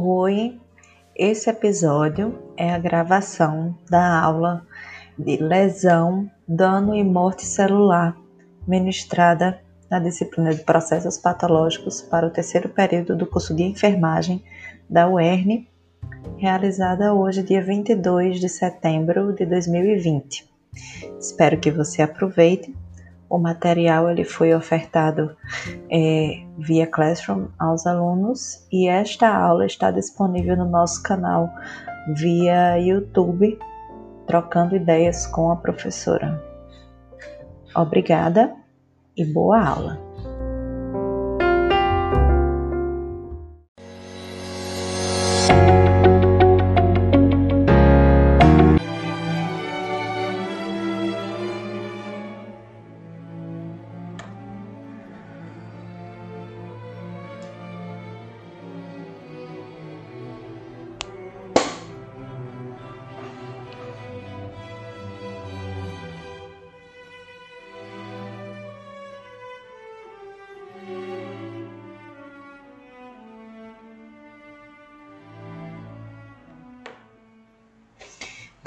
Oi, esse episódio é a gravação da aula de lesão, dano e morte celular, ministrada na disciplina de processos patológicos para o terceiro período do curso de enfermagem da UERN, realizada hoje, dia 22 de setembro de 2020. Espero que você aproveite. O material ele foi ofertado é, via Classroom aos alunos e esta aula está disponível no nosso canal via YouTube, trocando ideias com a professora. Obrigada e boa aula!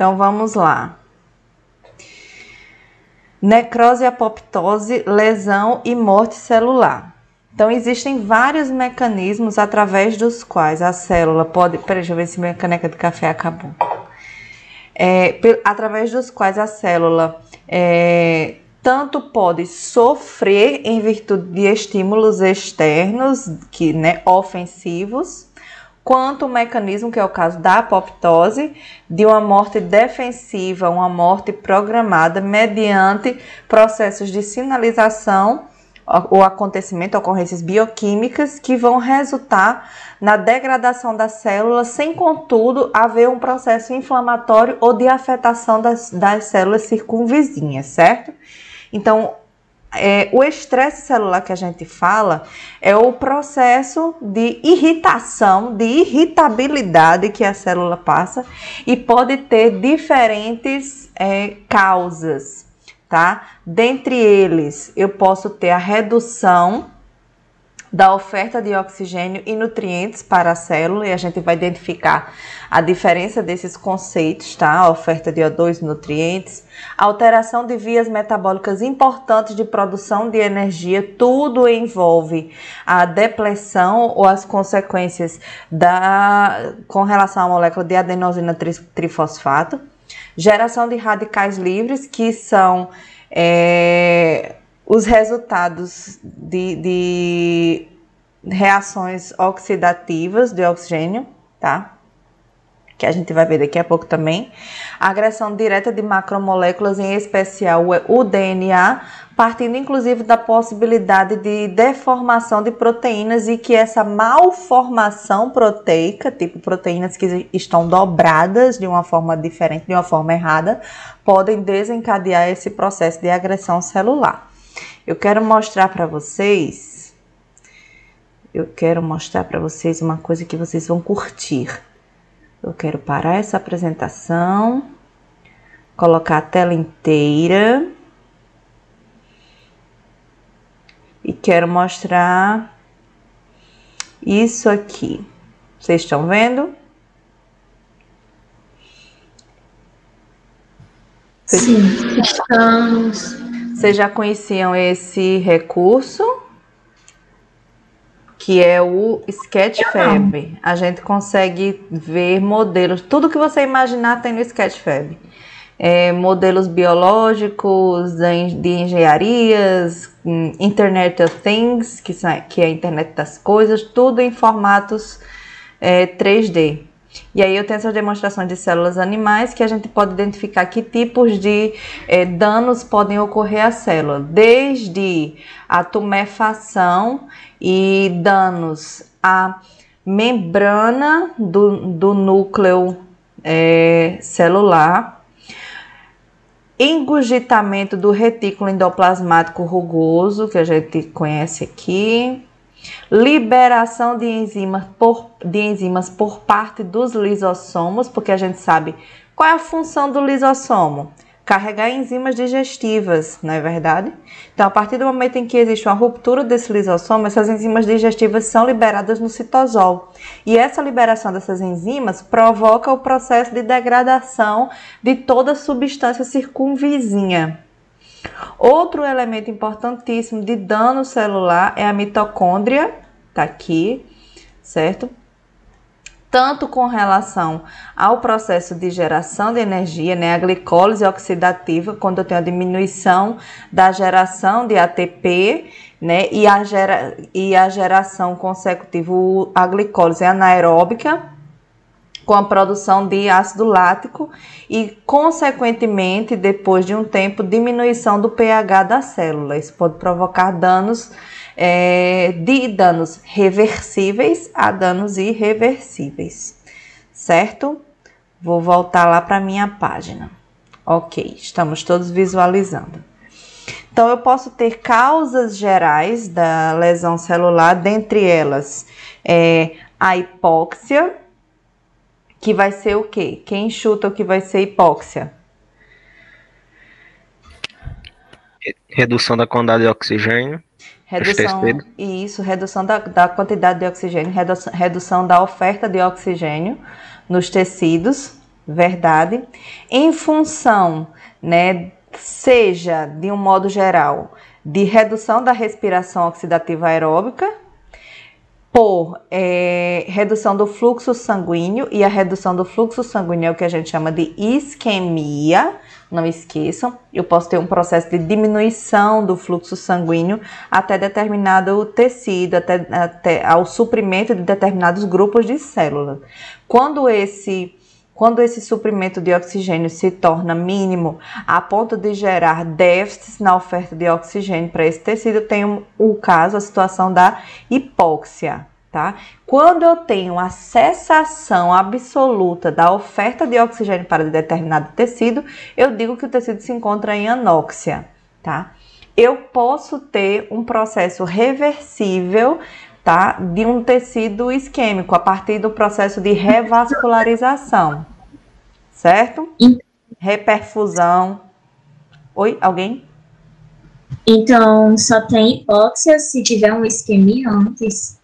Então vamos lá. Necrose, apoptose, lesão e morte celular. Então existem vários mecanismos através dos quais a célula pode. Peraí, deixa eu ver se minha caneca de café acabou. É, através dos quais a célula é, tanto pode sofrer em virtude de estímulos externos, que, né, ofensivos, quanto o mecanismo, que é o caso da apoptose, de uma morte defensiva, uma morte programada mediante processos de sinalização ou acontecimento, ocorrências bioquímicas que vão resultar na degradação da célula, sem contudo haver um processo inflamatório ou de afetação das, das células circunvizinhas, certo? Então, é, o estresse celular que a gente fala é o processo de irritação, de irritabilidade que a célula passa e pode ter diferentes é, causas, tá? Dentre eles, eu posso ter a redução da oferta de oxigênio e nutrientes para a célula e a gente vai identificar a diferença desses conceitos, tá? A oferta de O2 e nutrientes, alteração de vias metabólicas importantes de produção de energia, tudo envolve a depressão ou as consequências da com relação à molécula de adenosina trifosfato, geração de radicais livres que são é, os resultados de, de reações oxidativas de oxigênio, tá? Que a gente vai ver daqui a pouco também. agressão direta de macromoléculas, em especial o DNA, partindo inclusive da possibilidade de deformação de proteínas e que essa malformação proteica, tipo proteínas que estão dobradas de uma forma diferente, de uma forma errada, podem desencadear esse processo de agressão celular. Eu quero mostrar para vocês, eu quero mostrar para vocês uma coisa que vocês vão curtir. Eu quero parar essa apresentação, colocar a tela inteira e quero mostrar isso aqui. Vocês estão vendo? Sim, estamos. Vocês já conheciam esse recurso? Que é o Sketchfab. A gente consegue ver modelos, tudo que você imaginar tem no Sketchfab. É, modelos biológicos, de engenharias, hum, Internet of Things, que, que é a internet das coisas, tudo em formatos é, 3D. E aí eu tenho essas demonstrações de células animais que a gente pode identificar que tipos de é, danos podem ocorrer à célula, desde a tumefação e danos à membrana do, do núcleo é, celular, engurgitamento do retículo endoplasmático rugoso, que a gente conhece aqui, liberação de enzimas por, de enzimas por parte dos lisossomos, porque a gente sabe qual é a função do lisossomo? carregar enzimas digestivas, não é verdade? Então, a partir do momento em que existe uma ruptura desse lisossomo, essas enzimas digestivas são liberadas no citosol. E essa liberação dessas enzimas provoca o processo de degradação de toda substância circunvizinha. Outro elemento importantíssimo de dano celular é a mitocôndria, tá aqui, certo? tanto com relação ao processo de geração de energia, né, a glicólise oxidativa, quando eu tenho a diminuição da geração de ATP, né, e a, gera, e a geração consecutiva, a glicólise anaeróbica, com a produção de ácido lático e, consequentemente, depois de um tempo, diminuição do pH da célula. Isso pode provocar danos é, de danos reversíveis a danos irreversíveis, certo? Vou voltar lá para minha página. Ok, estamos todos visualizando. Então, eu posso ter causas gerais da lesão celular, dentre elas é, a hipóxia, que vai ser o quê? Quem chuta o que vai ser hipóxia? Redução da quantidade de oxigênio. Redução, isso, redução da, da quantidade de oxigênio, redução, redução da oferta de oxigênio nos tecidos, verdade, em função, né, seja de um modo geral, de redução da respiração oxidativa aeróbica, por é, redução do fluxo sanguíneo, e a redução do fluxo sanguíneo é o que a gente chama de isquemia, não esqueçam, eu posso ter um processo de diminuição do fluxo sanguíneo até determinado tecido, até, até ao suprimento de determinados grupos de células. Quando esse quando esse suprimento de oxigênio se torna mínimo a ponto de gerar déficits na oferta de oxigênio para esse tecido, tem o caso, a situação da hipóxia tá? Quando eu tenho a cessação absoluta da oferta de oxigênio para determinado tecido, eu digo que o tecido se encontra em anóxia, tá? Eu posso ter um processo reversível, tá? De um tecido isquêmico a partir do processo de revascularização, certo? Reperfusão. Oi, alguém? Então, só tem hipóxia se tiver uma isquemia antes?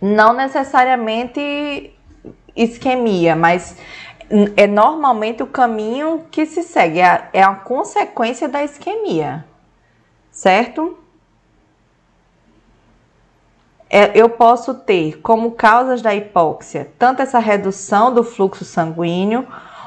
Não necessariamente isquemia, mas é normalmente o caminho que se segue, é a, é a consequência da isquemia, certo? É, eu posso ter como causas da hipóxia tanto essa redução do fluxo sanguíneo,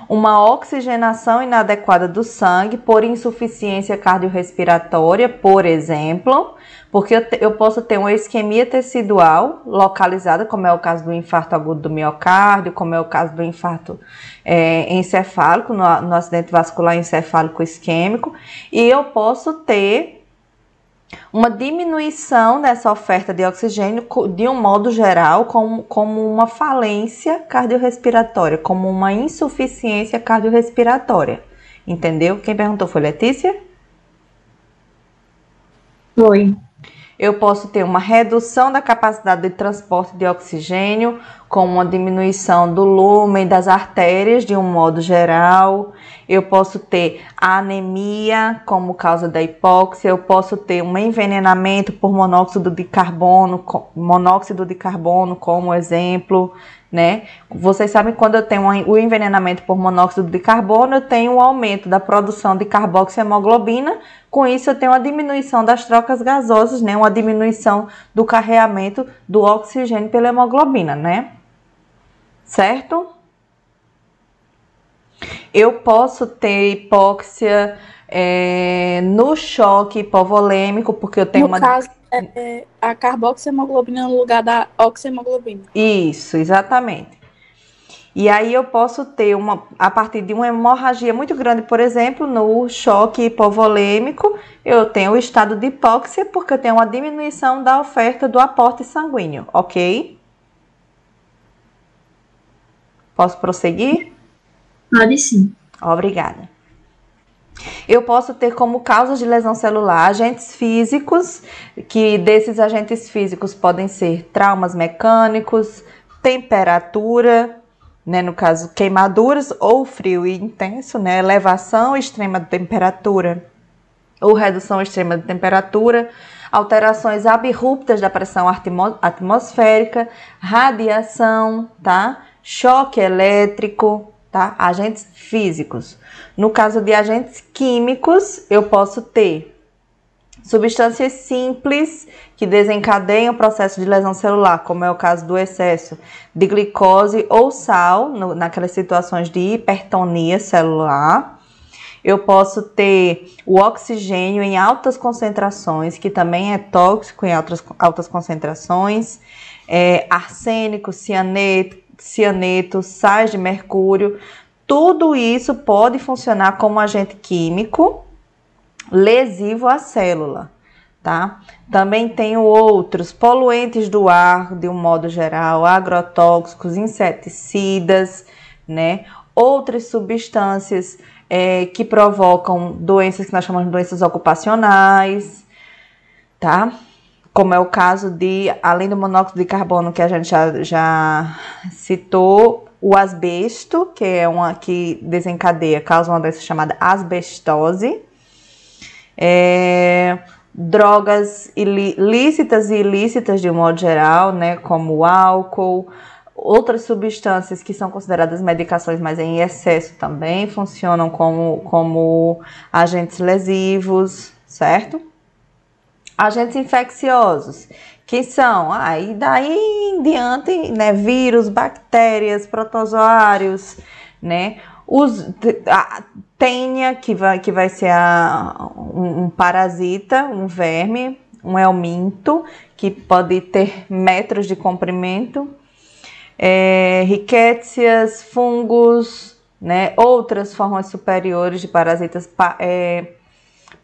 uma oxigenação inadequada do sangue por insuficiência cardiorrespiratória, por exemplo, porque eu, eu, posso ter uma isquemia tecidual localizada, como é o caso do infarto agudo do miocárdio, como é o caso do infarto é, encefálico, no, no acidente vascular encefálico isquêmico, e eu posso ter uma diminuição dessa oferta de oxigênio de um modo geral, como, como uma falência cardiorrespiratória, como uma insuficiência cardiorrespiratória. Entendeu? Quem perguntou foi Letícia? Foi eu posso ter uma redução da capacidade de transporte de oxigênio, com uma diminuição do lumen das artérias de um modo geral. Eu posso ter anemia como causa da hipóxia, eu posso ter um envenenamento por monóxido de carbono, monóxido de carbono como exemplo, né? Vocês sabem quando eu tenho o envenenamento por monóxido de carbono, eu tenho um aumento da produção de carboxiemoglobina, com isso eu tenho uma diminuição das trocas gasosas, né? Uma diminuição do carreamento do oxigênio pela hemoglobina, né? Certo? Eu posso ter hipóxia é, no choque hipovolêmico, porque eu tenho no uma. Caso é, é, a carboxiemoglobina no lugar da oxiemoglobina. Isso, exatamente. E aí eu posso ter uma, a partir de uma hemorragia muito grande, por exemplo, no choque hipovolêmico, eu tenho o estado de hipóxia porque eu tenho uma diminuição da oferta do aporte sanguíneo, ok? Posso prosseguir? Pode sim. Obrigada. Eu posso ter como causas de lesão celular agentes físicos, que desses agentes físicos podem ser traumas mecânicos, temperatura, né, no caso, queimaduras ou frio intenso, né, elevação extrema de temperatura ou redução extrema de temperatura, alterações abruptas da pressão atmosférica, radiação, tá? Choque elétrico, tá? Agentes físicos. No caso de agentes químicos, eu posso ter substâncias simples que desencadeiam o processo de lesão celular, como é o caso do excesso de glicose ou sal, no, naquelas situações de hipertonia celular. Eu posso ter o oxigênio em altas concentrações, que também é tóxico em altas, altas concentrações, é, arsênico, cianeto, cianeto, sais de mercúrio. Tudo isso pode funcionar como agente químico lesivo à célula, tá? Também tenho outros poluentes do ar, de um modo geral, agrotóxicos, inseticidas, né? Outras substâncias é, que provocam doenças que nós chamamos de doenças ocupacionais, tá? Como é o caso de, além do monóxido de carbono que a gente já, já citou, o asbesto, que é uma que desencadeia, causa uma doença chamada asbestose. É, drogas lícitas e ilícitas de um modo geral, né, como o álcool, Outras substâncias que são consideradas medicações, mas em excesso também, funcionam como, como agentes lesivos, certo? Agentes infecciosos, que são, aí ah, daí em diante, né, vírus, bactérias, protozoários, né, os, a tênia, que vai, que vai ser a, um, um parasita, um verme, um helminto, que pode ter metros de comprimento, é, fungos, né, outras formas superiores de parasitas, é,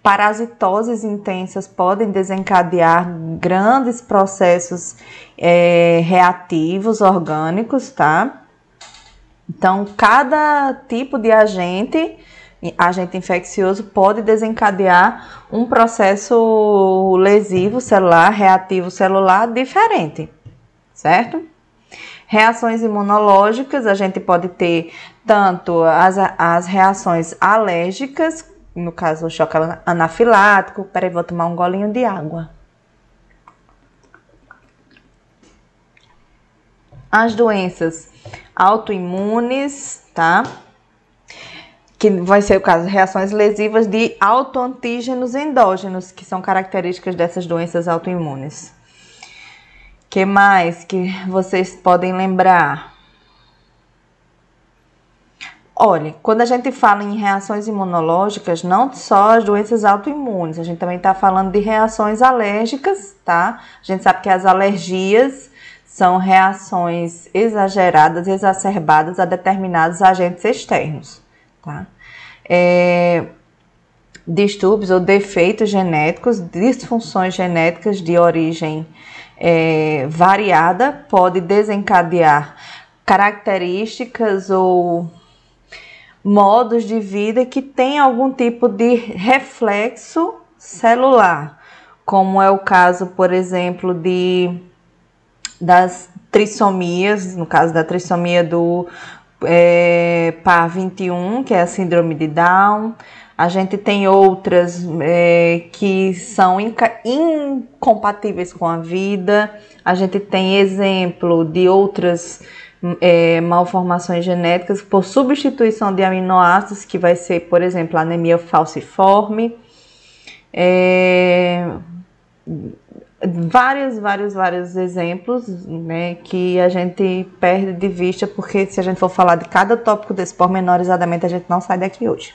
parasitoses intensas podem desencadear grandes processos é, reativos orgânicos, tá? Então, cada tipo de agente, agente infeccioso, pode desencadear um processo lesivo celular, reativo celular diferente, certo? Reações imunológicas, a gente pode ter tanto as, as reações alérgicas, no caso o choque anafilático. Peraí, vou tomar um golinho de água. As doenças autoimunes, tá? Que vai ser o caso reações lesivas de autoantígenos endógenos, que são características dessas doenças autoimunes que mais que vocês podem lembrar? Olha, quando a gente fala em reações imunológicas, não só as doenças autoimunes, a gente também está falando de reações alérgicas, tá? A gente sabe que as alergias são reações exageradas, exacerbadas a determinados agentes externos, tá? É, distúrbios ou defeitos genéticos, disfunções genéticas de origem é, variada pode desencadear características ou modos de vida que têm algum tipo de reflexo celular, como é o caso, por exemplo, de das trissomias, no caso da trissomia do é, PAR21, que é a síndrome de Down, a gente tem outras é, que são incompatíveis com a vida. A gente tem exemplo de outras é, malformações genéticas por substituição de aminoácidos, que vai ser, por exemplo, anemia falciforme. É, vários, vários, vários exemplos né, que a gente perde de vista, porque se a gente for falar de cada tópico desse pormenorizadamente, a gente não sai daqui hoje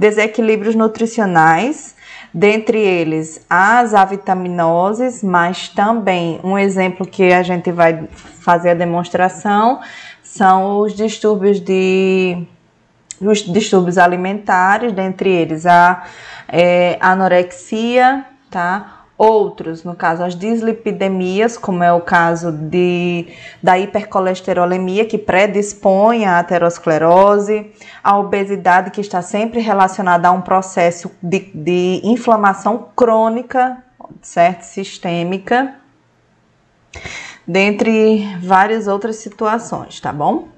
desequilíbrios nutricionais, dentre eles as avitaminoses, mas também um exemplo que a gente vai fazer a demonstração são os distúrbios de os distúrbios alimentares, dentre eles a é, anorexia, tá? Outros, no caso, as dislipidemias, como é o caso de, da hipercolesterolemia, que predispõe à aterosclerose, a obesidade, que está sempre relacionada a um processo de, de inflamação crônica, certo? Sistêmica, dentre várias outras situações, tá bom?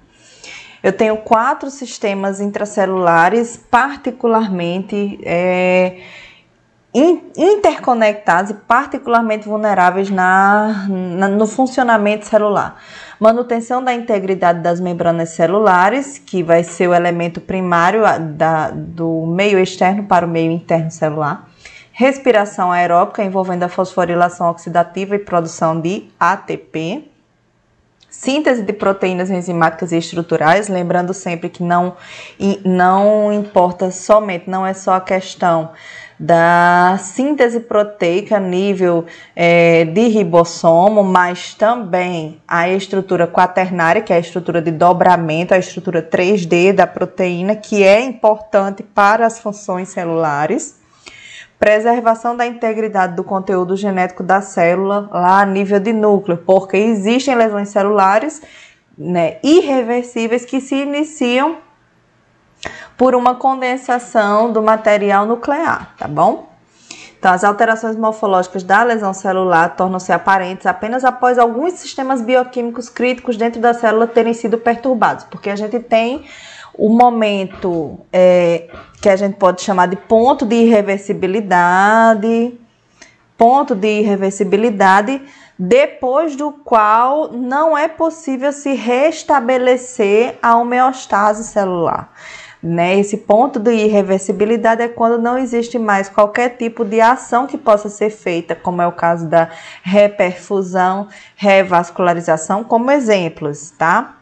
Eu tenho quatro sistemas intracelulares particularmente é, interconectados e particularmente vulneráveis na, na, no funcionamento celular. Manutenção da integridade das membranas celulares, que vai ser o elemento primário da, do meio externo para o meio interno celular. Respiração aeróbica, envolvendo a fosforilação oxidativa e produção de ATP síntese de proteínas enzimáticas e estruturais, lembrando sempre que não, não importa somente, não é só a questão da síntese proteica a nível é, de ribossomo, mas também a estrutura quaternária, que é a estrutura de dobramento, a estrutura 3D da proteína, que é importante para as funções celulares. Preservação da integridade do conteúdo genético da célula lá a nível de núcleo, porque existem lesões celulares né, irreversíveis que se iniciam por uma condensação do material nuclear, tá bom? Então, as alterações morfológicas da lesão celular tornam-se aparentes apenas após alguns sistemas bioquímicos críticos dentro da célula terem sido perturbados, porque a gente tem o momento é, que a gente pode chamar de ponto de irreversibilidade, ponto de irreversibilidade, depois do qual não é possível se restabelecer a homeostase celular. Né? Esse ponto de irreversibilidade é quando não existe mais qualquer tipo de ação que possa ser feita, como é o caso da reperfusão, revascularização, como exemplos, tá?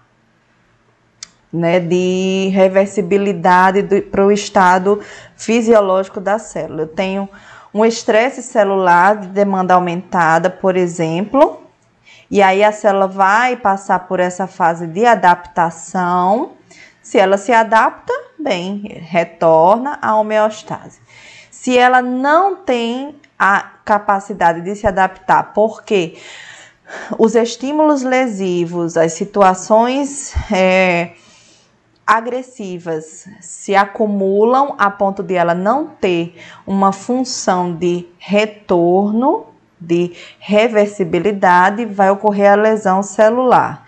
né, de reversibilidade para o estado fisiológico da célula. Eu tenho um estresse celular de demanda aumentada, por exemplo, e aí a célula vai passar por essa fase de adaptação. Se ela se adapta, bem, retorna à homeostase. Se ela não tem a capacidade de se adaptar, porque os estímulos lesivos, as situações é, agressivas se acumulam a ponto de ela não ter uma função de retorno, de reversibilidade, vai ocorrer a lesão celular.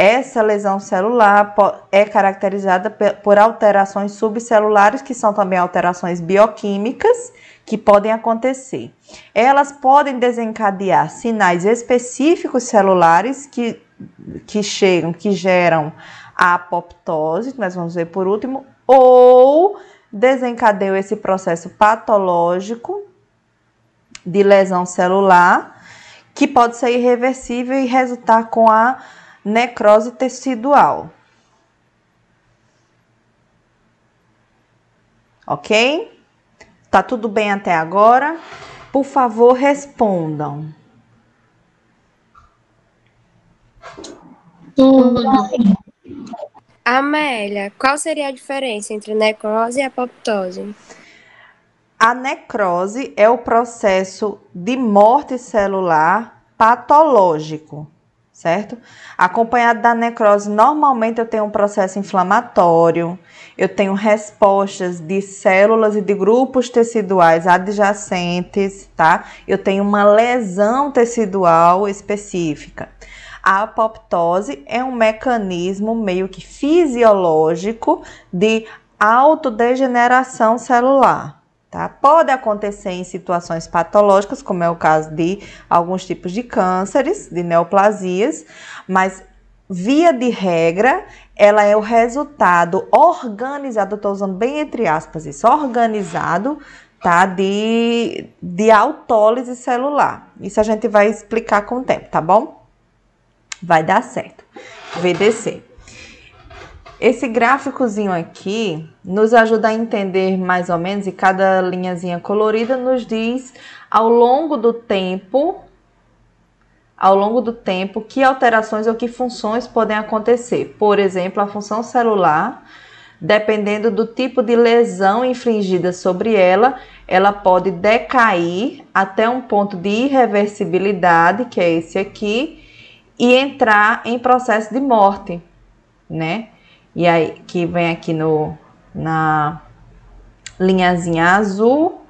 Essa lesão celular é caracterizada por alterações subcelulares, que são também alterações bioquímicas que podem acontecer. Elas podem desencadear sinais específicos celulares que, que chegam, que geram a apoptose, que nós vamos ver por último, ou desencadeou esse processo patológico de lesão celular, que pode ser irreversível e resultar com a necrose tecidual. Ok? Tá tudo bem até agora? Por favor, respondam. Tudo. Amélia, qual seria a diferença entre necrose e apoptose? A necrose é o processo de morte celular patológico, certo? Acompanhado da necrose, normalmente eu tenho um processo inflamatório, eu tenho respostas de células e de grupos teciduais adjacentes, tá? Eu tenho uma lesão tecidual específica. A apoptose é um mecanismo meio que fisiológico de autodegeneração celular. Tá? Pode acontecer em situações patológicas, como é o caso de alguns tipos de cânceres, de neoplasias, mas via de regra, ela é o resultado organizado, estou usando bem entre aspas isso, organizado, tá? De, de autólise celular. Isso a gente vai explicar com o tempo, tá bom? vai dar certo. VDC. Esse gráficozinho aqui nos ajuda a entender mais ou menos, e cada linhazinha colorida nos diz ao longo do tempo, ao longo do tempo, que alterações ou que funções podem acontecer. Por exemplo, a função celular, dependendo do tipo de lesão infligida sobre ela, ela pode decair até um ponto de irreversibilidade, que é esse aqui, e entrar em processo de morte, né? E aí que vem aqui no na linhazinha azul,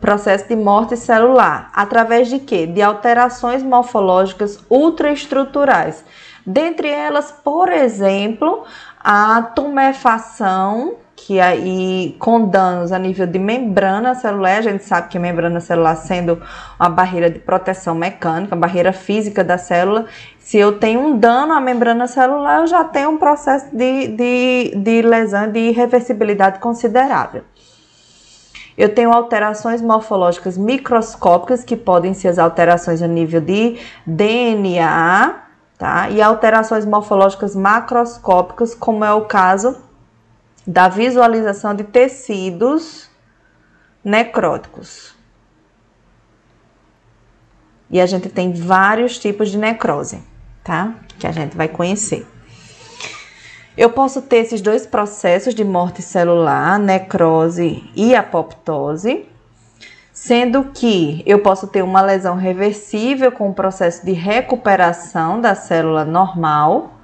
processo de morte celular, através de quê? De alterações morfológicas ultraestruturais. Dentre elas, por exemplo, a tumefação, que aí com danos a nível de membrana celular, a gente sabe que a membrana celular sendo uma barreira de proteção mecânica, barreira física da célula, se eu tenho um dano à membrana celular, eu já tenho um processo de, de, de lesão de irreversibilidade considerável. Eu tenho alterações morfológicas microscópicas, que podem ser as alterações a nível de DNA, tá? E alterações morfológicas macroscópicas, como é o caso da visualização de tecidos necróticos. E a gente tem vários tipos de necrose, tá? Que a gente vai conhecer. Eu posso ter esses dois processos de morte celular, necrose e apoptose, sendo que eu posso ter uma lesão reversível com o processo de recuperação da célula normal,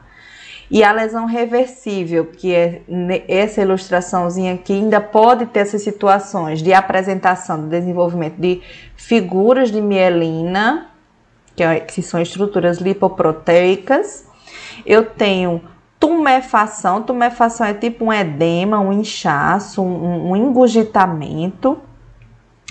e a lesão reversível, que é essa ilustraçãozinha aqui, ainda pode ter essas situações de apresentação, de desenvolvimento de figuras de mielina, que, é, que são estruturas lipoproteicas. Eu tenho tumefação. Tumefação é tipo um edema, um inchaço, um, um engurgitamento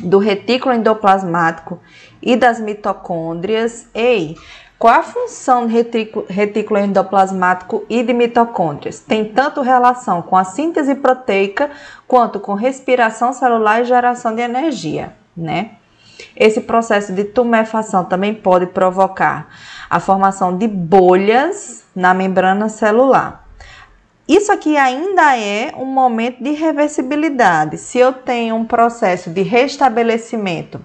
do retículo endoplasmático e das mitocôndrias. Ei, qual a função do retículo, retículo endoplasmático e de mitocôndrias? Tem tanto relação com a síntese proteica quanto com respiração celular e geração de energia, né? Esse processo de tumefação também pode provocar a formação de bolhas na membrana celular. Isso aqui ainda é um momento de reversibilidade. Se eu tenho um processo de restabelecimento,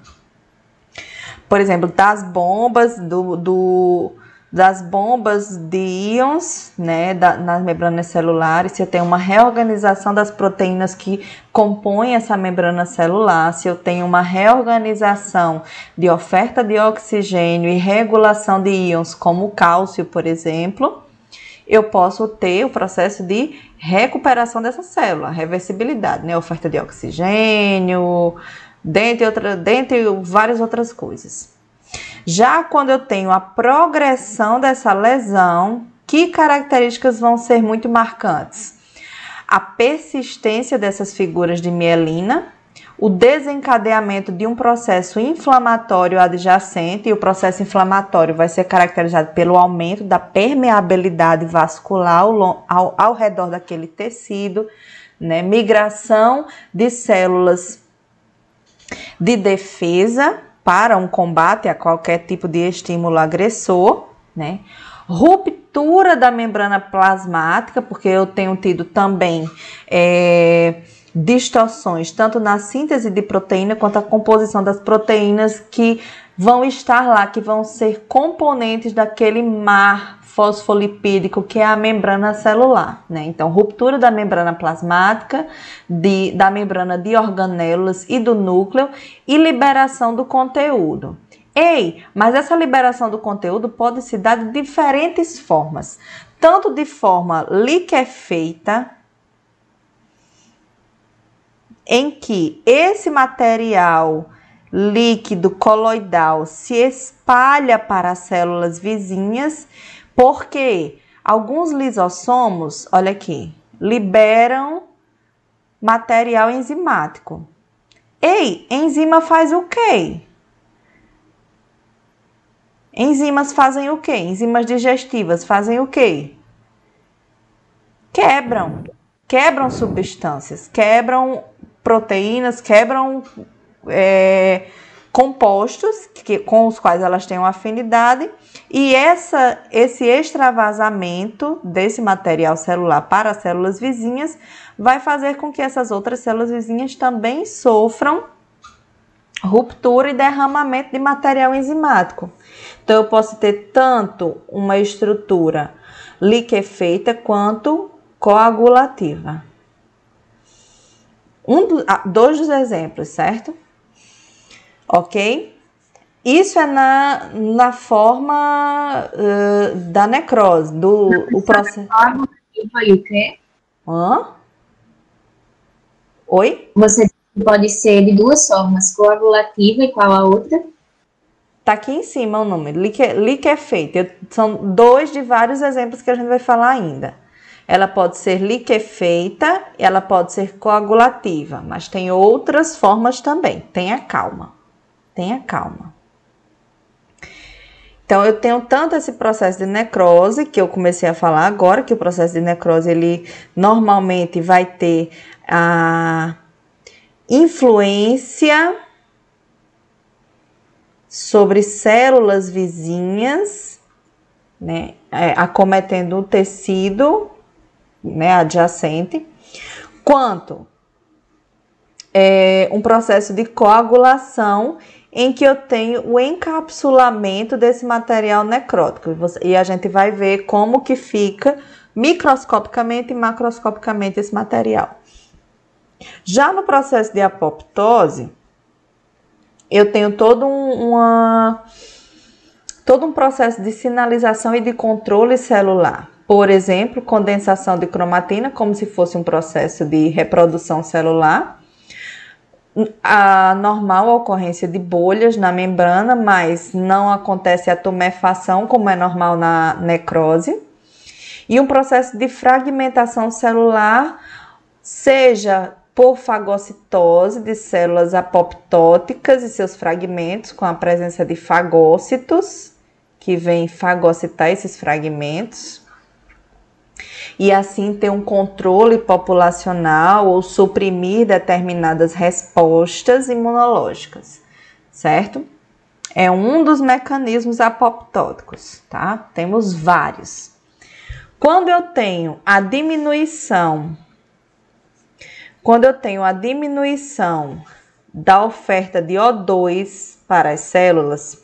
por exemplo, das bombas do, do das bombas de íons, né, da, nas membranas celulares, se eu tenho uma reorganização das proteínas que compõem essa membrana celular, se eu tenho uma reorganização de oferta de oxigênio e regulação de íons, como o cálcio, por exemplo, eu posso ter o processo de recuperação dessa célula, reversibilidade, né, oferta de oxigênio, dentre, outra, dentre várias outras coisas. Já quando eu tenho a progressão dessa lesão, que características vão ser muito marcantes? A persistência dessas figuras de mielina, o desencadeamento de um processo inflamatório adjacente, e o processo inflamatório vai ser caracterizado pelo aumento da permeabilidade vascular ao, ao, ao redor daquele tecido, né? migração de células de defesa para um combate a qualquer tipo de estímulo agressor, né? Ruptura da membrana plasmática, porque eu tenho tido também é, distorções, tanto na síntese de proteína quanto a composição das proteínas que vão estar lá, que vão ser componentes daquele mar fosfolipídico, que é a membrana celular, né? Então, ruptura da membrana plasmática, de, da membrana de organelas e do núcleo e liberação do conteúdo. Ei, mas essa liberação do conteúdo pode se dar de diferentes formas, tanto de forma liquefeita, em que esse material líquido coloidal se espalha para as células vizinhas porque alguns lisossomos, olha aqui, liberam material enzimático. Ei, enzima faz o quê? Enzimas fazem o quê? Enzimas digestivas fazem o quê? Quebram. Quebram substâncias, quebram proteínas, quebram é, compostos que, com os quais elas têm uma afinidade e essa, esse extravasamento desse material celular para as células vizinhas vai fazer com que essas outras células vizinhas também sofram ruptura e derramamento de material enzimático. Então, eu posso ter tanto uma estrutura liquefeita quanto coagulativa. Um do, ah, dois dos exemplos, certo? Ok? Isso é na, na forma uh, da necrose, do o processo. E o quê? Hã? Oi? Você pode ser de duas formas, coagulativa e qual a outra? Tá aqui em cima o número, liquefeita. São dois de vários exemplos que a gente vai falar ainda. ela pode ser liquefeita, ela pode ser coagulativa, mas tem outras formas também. Tenha calma. Tenha calma. Então, eu tenho tanto esse processo de necrose, que eu comecei a falar agora, que o processo de necrose, ele normalmente vai ter a influência sobre células vizinhas, né, é, acometendo o tecido né, adjacente, quanto é, um processo de coagulação em que eu tenho o encapsulamento desse material necrótico. E a gente vai ver como que fica microscopicamente e macroscopicamente esse material. Já no processo de apoptose, eu tenho todo um, uma, todo um processo de sinalização e de controle celular. Por exemplo, condensação de cromatina, como se fosse um processo de reprodução celular. A normal ocorrência de bolhas na membrana, mas não acontece a tumefação, como é normal na necrose. E um processo de fragmentação celular, seja por fagocitose de células apoptóticas e seus fragmentos, com a presença de fagócitos, que vêm fagocitar esses fragmentos, e assim ter um controle populacional ou suprimir determinadas respostas imunológicas, certo? É um dos mecanismos apoptóticos, tá? Temos vários. Quando eu tenho a diminuição, quando eu tenho a diminuição da oferta de O2 para as células,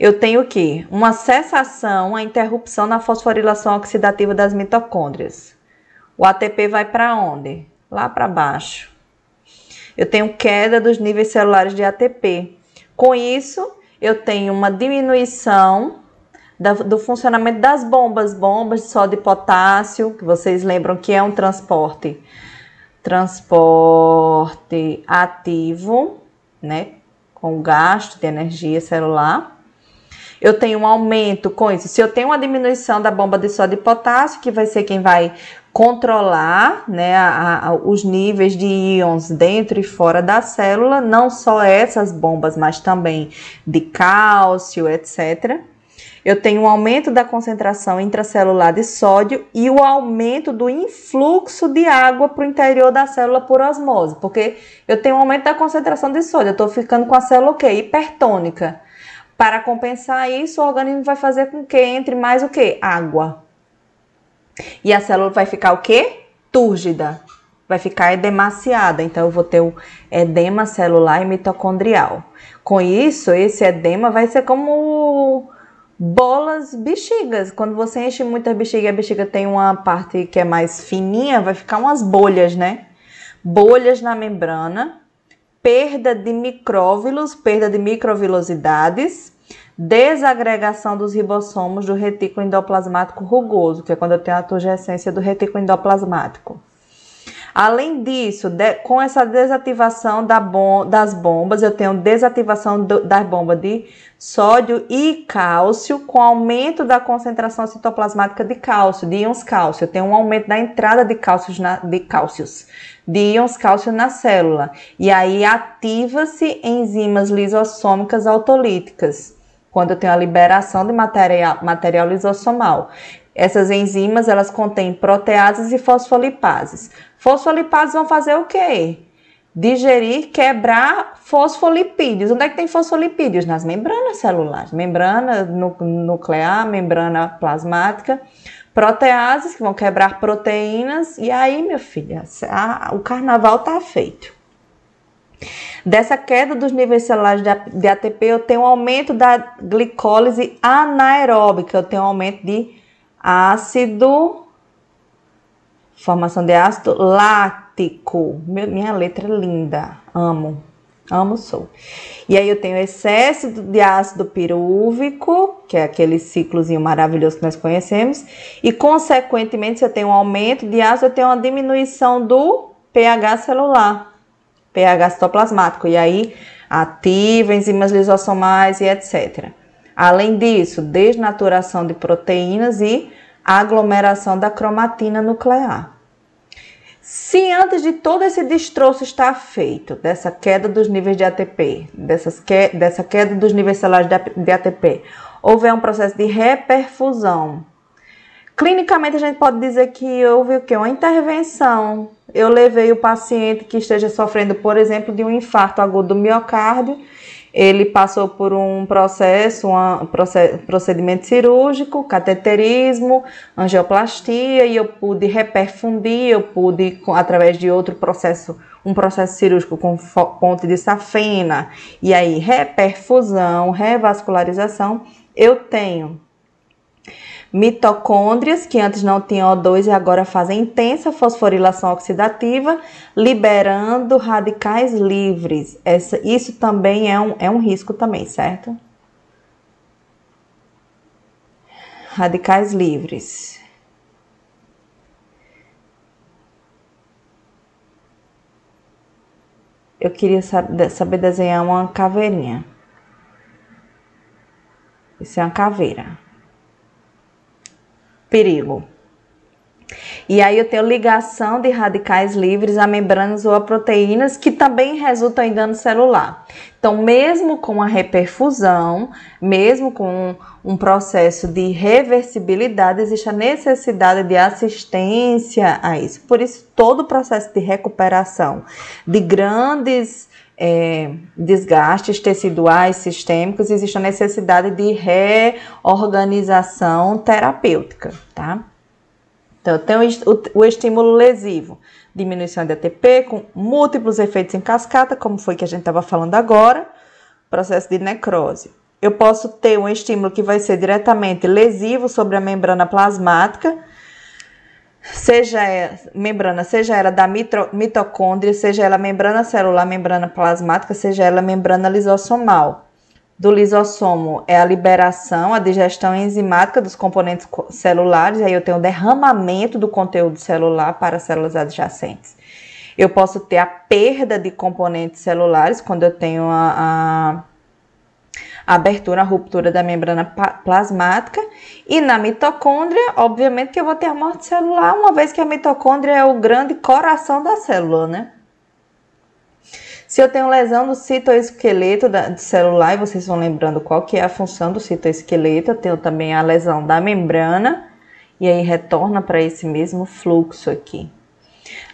eu tenho o quê? Uma cessação, a interrupção na fosforilação oxidativa das mitocôndrias. O ATP vai para onde? Lá para baixo. Eu tenho queda dos níveis celulares de ATP. Com isso, eu tenho uma diminuição do funcionamento das bombas, bombas de sódio e potássio, que vocês lembram que é um transporte, transporte ativo, né, com gasto de energia celular eu tenho um aumento com isso. Se eu tenho uma diminuição da bomba de sódio e potássio, que vai ser quem vai controlar né, a, a, os níveis de íons dentro e fora da célula, não só essas bombas, mas também de cálcio, etc. Eu tenho um aumento da concentração intracelular de sódio e o aumento do influxo de água para o interior da célula por osmose, porque eu tenho um aumento da concentração de sódio, eu estou ficando com a célula o quê? Hipertônica. Para compensar isso, o organismo vai fazer com que entre mais o que? Água. E a célula vai ficar o quê? Túrgida. Vai ficar edemaciada. Então, eu vou ter o edema celular e mitocondrial. Com isso, esse edema vai ser como bolas bexigas. Quando você enche muita bexiga a bexiga tem uma parte que é mais fininha, vai ficar umas bolhas, né? Bolhas na membrana perda de micróvilos, perda de microvilosidades, desagregação dos ribossomos do retículo endoplasmático rugoso, que é quando eu tenho a turgescência do retículo endoplasmático. Além disso, de, com essa desativação da bom, das bombas, eu tenho desativação das bombas de sódio e cálcio, com aumento da concentração citoplasmática de cálcio, de íons cálcio. Eu tenho um aumento da entrada de cálcios, na, de cálcios de íons cálcio na célula. E aí ativa-se enzimas lisossômicas autolíticas, quando eu tenho a liberação de material, material lisossomal. Essas enzimas, elas contêm proteases e fosfolipases. Fosfolipases vão fazer o quê? Digerir, quebrar fosfolipídios. Onde é que tem fosfolipídios? Nas membranas celulares. Membrana nuclear, membrana plasmática proteases que vão quebrar proteínas e aí, minha filha, a, o carnaval tá feito. Dessa queda dos níveis celulares de ATP, eu tenho um aumento da glicólise anaeróbica, eu tenho um aumento de ácido, formação de ácido lático. Minha letra é linda, amo. Amo sou. E aí eu tenho excesso de ácido pirúvico, que é aquele ciclozinho maravilhoso que nós conhecemos, e consequentemente, se eu tenho um aumento de ácido, eu tenho uma diminuição do pH celular, pH citoplasmático, e aí ativa enzimas lisossomais e etc. Além disso, desnaturação de proteínas e aglomeração da cromatina nuclear. Se antes de todo esse destroço estar feito, dessa queda dos níveis de ATP, dessas que, dessa queda dos níveis celulares de, ATP, houver um processo de reperfusão, clinicamente a gente pode dizer que houve o quê? Uma intervenção. Eu levei o paciente que esteja sofrendo, por exemplo, de um infarto agudo do miocárdio ele passou por um processo, um procedimento cirúrgico, cateterismo, angioplastia, e eu pude reperfundir, eu pude, através de outro processo, um processo cirúrgico com ponte de safena, e aí reperfusão, revascularização, eu tenho mitocôndrias, que antes não tinham O2 e agora fazem intensa fosforilação oxidativa, liberando radicais livres. Essa, isso também é um, é um risco também, certo? Radicais livres. Eu queria saber desenhar uma caveirinha. Isso é uma caveira perigo. E aí eu tenho ligação de radicais livres a membranas ou a proteínas que também resultam em dano celular. Então, mesmo com a reperfusão, mesmo com um processo de reversibilidade, existe a necessidade de assistência a isso. Por isso, todo o processo de recuperação de grandes é, desgastes teciduais sistêmicos, existe a necessidade de reorganização terapêutica, tá? Então, tem o, estímulo lesivo, diminuição de ATP com múltiplos efeitos em cascata, como foi que a gente estava falando agora, processo de necrose. Eu posso ter um estímulo que vai ser diretamente lesivo sobre a membrana plasmática, seja membrana, seja ela da mitro, mitocôndria, seja ela membrana celular, membrana plasmática, seja ela membrana lisossomal. Do lisossomo é a liberação, a digestão enzimática dos componentes celulares, aí eu tenho o derramamento do conteúdo celular para células adjacentes. Eu posso ter a perda de componentes celulares quando eu tenho a, a abertura, a ruptura da membrana plasmática. E na mitocôndria, obviamente que eu vou ter morte celular, uma vez que a mitocôndria é o grande coração da célula, né? Se eu tenho lesão no citoesqueleto da, celular, e vocês vão lembrando qual que é a função do citoesqueleto, eu tenho também a lesão da membrana, e aí retorna para esse mesmo fluxo aqui.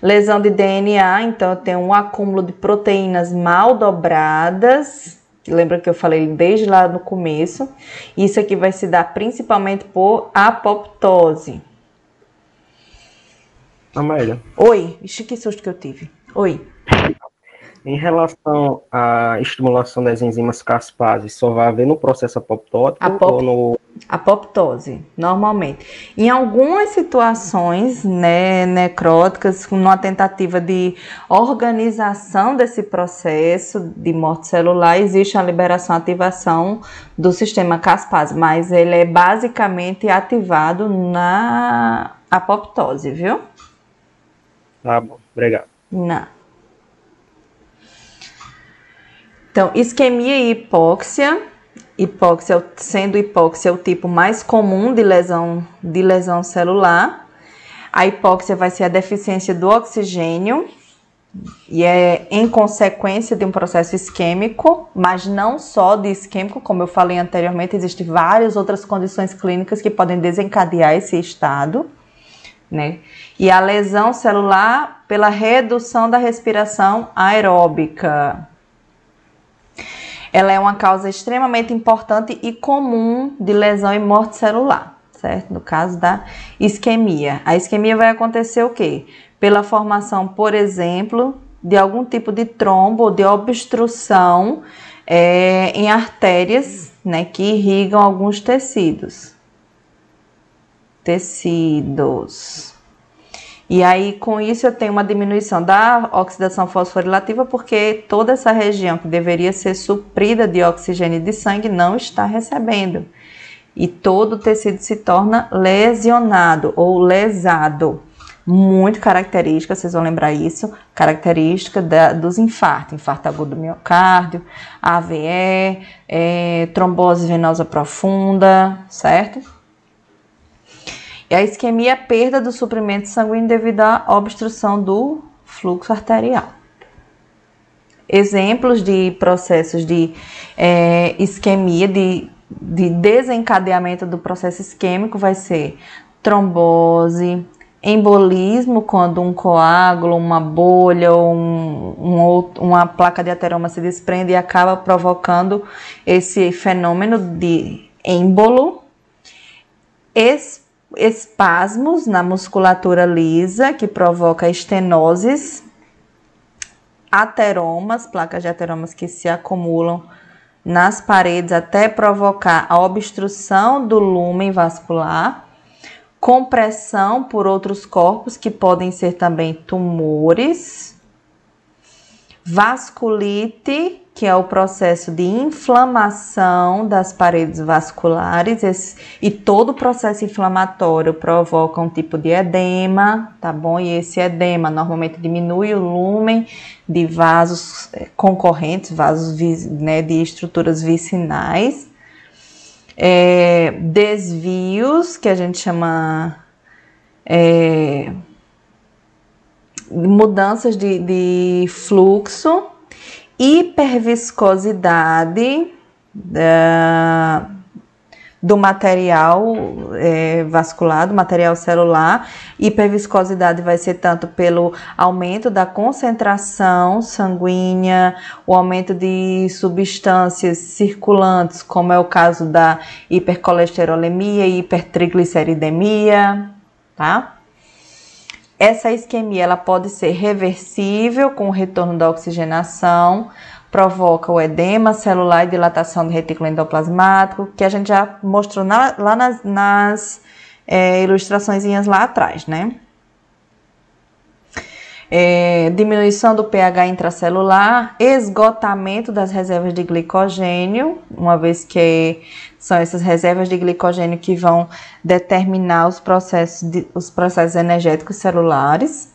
Lesão de DNA, então eu tenho um acúmulo de proteínas mal dobradas, Lembra que eu falei desde lá no começo? Isso aqui vai se dar principalmente por apoptose. Amélia. Oi. Ixi, que susto que eu tive. Oi. Em relação à estimulação das enzimas caspases, só vai haver no processo apoptótico Apop... ou no... Apoptose, normalmente. Em algumas situações né, necróticas, numa tentativa de organização desse processo de morte celular, existe a liberação e ativação do sistema caspase, mas ele é basicamente ativado na apoptose, viu? Tá bom, obrigado. Não. Então, isquemia e hipóxia. Hipóxia, sendo hipóxia o tipo mais comum de lesão, de lesão celular. A hipóxia vai ser a deficiência do oxigênio e é em consequência de um processo isquêmico, mas não só de isquêmico, como eu falei anteriormente, existem várias outras condições clínicas que podem desencadear esse estado, né? E a lesão celular pela redução da respiração aeróbica. Ela é uma causa extremamente importante e comum de lesão e morte celular, certo? No caso da isquemia. A isquemia vai acontecer o quê? Pela formação, por exemplo, de algum tipo de trombo ou de obstrução é, em artérias né, que irrigam alguns tecidos. Tecidos. E aí, com isso, eu tenho uma diminuição da oxidação fosforilativa, porque toda essa região que deveria ser suprida de oxigênio de sangue não está recebendo. E todo o tecido se torna lesionado ou lesado. Muito característica, vocês vão lembrar isso, característica da, dos infartos, infarto agudo do miocárdio, AVE, é, trombose venosa profunda, certo? E a isquemia é perda do suprimento sanguíneo devido à obstrução do fluxo arterial. Exemplos de processos de é, isquemia, de, de desencadeamento do processo isquêmico vai ser trombose, embolismo, quando um coágulo, uma bolha ou um, um, uma placa de ateroma se desprende e acaba provocando esse fenômeno de êmbolo. Es, espasmos na musculatura lisa, que provoca estenoses, ateromas, placas de ateromas que se acumulam nas paredes até provocar a obstrução do lumen vascular compressão por outros corpos, que podem ser também tumores, vasculite, que é o processo de inflamação das paredes vasculares, esse, e todo o processo inflamatório provoca um tipo de edema, tá bom? E esse edema normalmente diminui o lumen de vasos eh, concorrentes, vasos né, de estruturas vicinais. É, desvios, que a gente chama é, mudanças de, de fluxo, hiperviscosidade da, do material é, vascular, do material celular. Hiperviscosidade vai ser tanto pelo aumento da concentração sanguínea, o aumento de substâncias circulantes, como é o caso da hipercolesterolemia e hipertrigliceridemia, tá? Essa isquemia ela pode ser reversível com o retorno da oxigenação, provoca o edema celular e dilatação do retículo endoplasmático, que a gente já mostrou na, lá nas, nas é, ilustrações lá atrás, né? É, diminuição do pH intracelular, esgotamento das reservas de glicogênio, uma vez que são essas reservas de glicogênio que vão determinar os processos, de, os processos energéticos celulares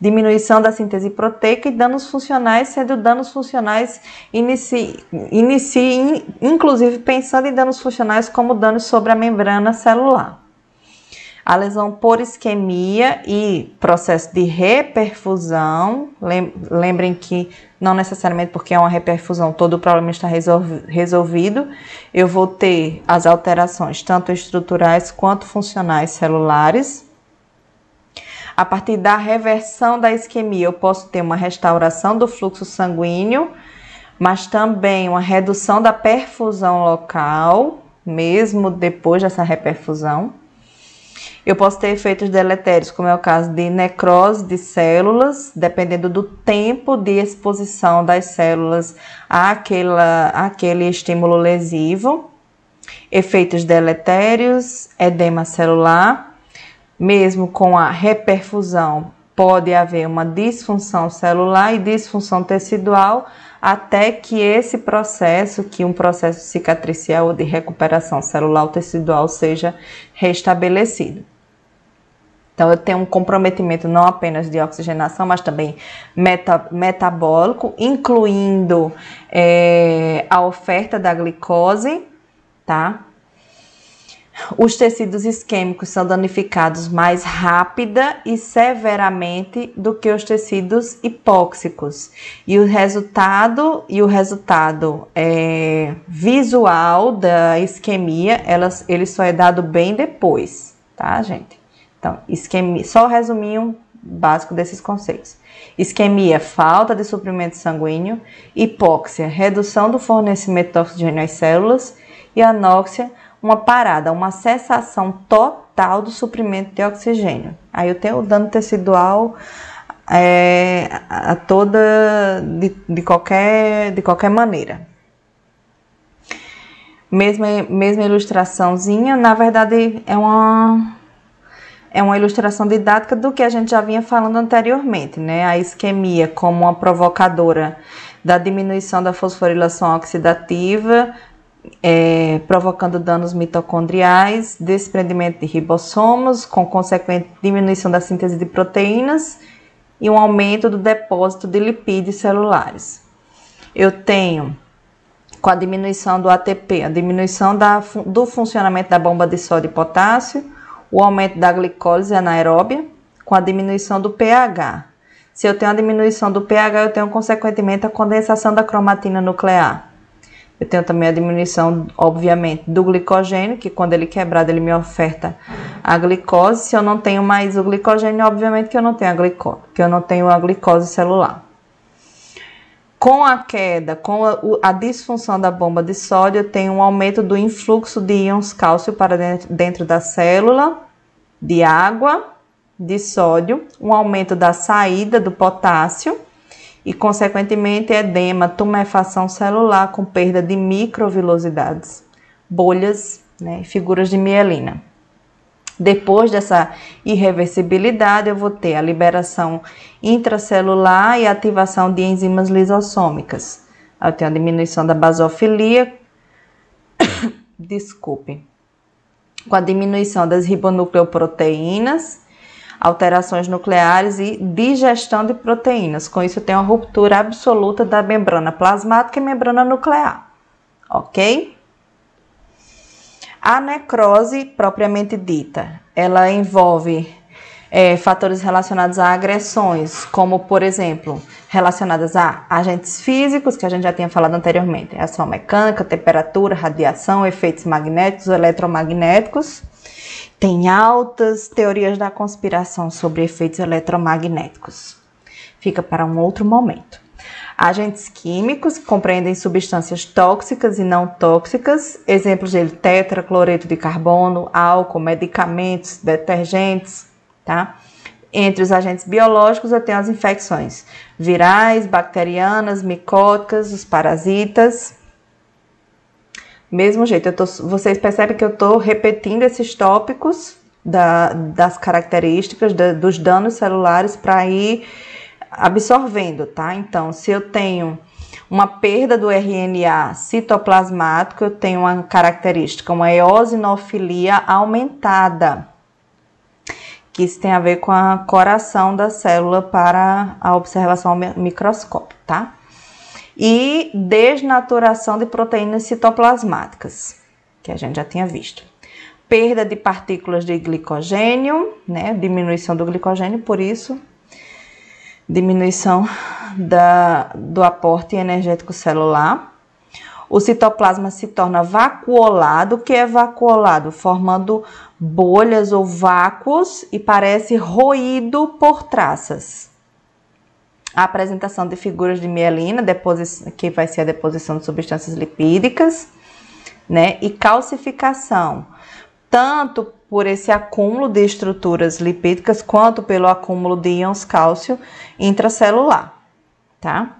diminuição da síntese proteica e danos funcionais, sendo danos funcionais inici, inici, inclusive pensando em danos funcionais como danos sobre a membrana celular. A lesão por isquemia e processo de reperfusão, lembrem que não necessariamente porque é uma reperfusão todo o problema está resolvido, eu vou ter as alterações tanto estruturais quanto funcionais celulares. A partir da reversão da isquemia, eu posso ter uma restauração do fluxo sanguíneo, mas também uma redução da perfusão local, mesmo depois dessa reperfusão. Eu posso ter efeitos deletérios, como é o caso de necrose de células, dependendo do tempo de exposição das células àquela, àquele estímulo lesivo. Efeitos deletérios, edema celular, mesmo com a reperfusão, pode haver uma disfunção celular e disfunção tecidual até que esse processo, que um processo cicatricial ou de recuperação celular ou tecidual seja restabelecido. Então, eu tenho um comprometimento não apenas de oxigenação, mas também meta, metabólico, incluindo é, a oferta da glicose, tá? Os tecidos isquêmicos são danificados mais rápida e severamente do que os tecidos hipóxicos. E o resultado e o resultado é, visual da isquemia, elas, ele só é dado bem depois, tá, gente? Então, isquemia, só resuminho básico desses conceitos. Isquemia, falta de suprimento sanguíneo, hipóxia, redução do fornecimento de oxigênio às células e anóxia, uma parada, uma cessação total do suprimento de oxigênio. Aí eu tenho o dano tecidual é, a toda de, de, qualquer, de qualquer maneira. Mesma, mesma ilustraçãozinha, na verdade é uma é uma ilustração didática do que a gente já vinha falando anteriormente, né? A isquemia como uma provocadora da diminuição da fosforilação oxidativa é, provocando danos mitocondriais, desprendimento de ribossomos, com consequente diminuição da síntese de proteínas e um aumento do depósito de lipídios celulares. Eu tenho, com a diminuição do ATP, a diminuição da, do funcionamento da bomba de sódio e potássio, o aumento da glicólise anaeróbia com a diminuição do pH. Se eu tenho a diminuição do pH, eu tenho consequentemente a condensação da cromatina nuclear. Eu tenho também a diminuição, obviamente, do glicogênio, que quando ele quebrado, ele me oferta a glicose. Se eu não tenho mais o glicogênio, obviamente que eu não tenho a glicose, que eu não tenho a glicose celular. Com a queda, com a, a, disfunção da bomba de sódio, eu tenho um aumento do influxo de íons cálcio para dentro, dentro da célula, de água, de sódio, um aumento da saída do potássio e, consequentemente, edema, tumefação celular com perda de microvilosidades, bolhas, né, figuras de mielina. Depois dessa irreversibilidade, eu vou ter a liberação intracelular e ativação de enzimas lisossômicas. Eu tenho a diminuição da basofilia, desculpe, com a diminuição das ribonucleoproteínas alterações nucleares e digestão de proteínas. Com isso, tem uma ruptura absoluta da membrana plasmática e membrana nuclear. Ok? A necrose propriamente dita, ela envolve é, fatores relacionados a agressões, como por exemplo, relacionadas a agentes físicos, que a gente já tinha falado anteriormente, ação mecânica, temperatura, radiação, efeitos magnéticos, eletromagnéticos tem altas teorias da conspiração sobre efeitos eletromagnéticos. Fica para um outro momento. Agentes químicos compreendem substâncias tóxicas e não tóxicas, exemplos de tetracloreto de carbono, álcool, medicamentos, detergentes, tá? Entre os agentes biológicos eu tenho as infecções virais, bacterianas, micóticas, os parasitas, mesmo jeito, tô, vocês percebem que eu estou repetindo esses tópicos da, das características da, dos danos celulares para ir absorvendo, tá? Então, se eu tenho uma perda do RNA citoplasmático, eu tenho uma característica, uma eosinofilia aumentada, que isso tem a ver com a coração da célula para a observação ao microscópio, tá? E desnaturação de proteínas citoplasmáticas, que a gente já tinha visto. Perda de partículas de glicogênio, né? Diminuição do glicogênio, por isso, diminuição da, do aporte energético celular. O citoplasma se torna vacuolado. O que é vacuolado? Formando bolhas ou vácuos e parece roído por traças a apresentação de figuras de mielina, que vai ser a deposição de substâncias lipídicas, né? E calcificação, tanto por esse acúmulo de estruturas lipídicas quanto pelo acúmulo de íons cálcio intracelular, tá?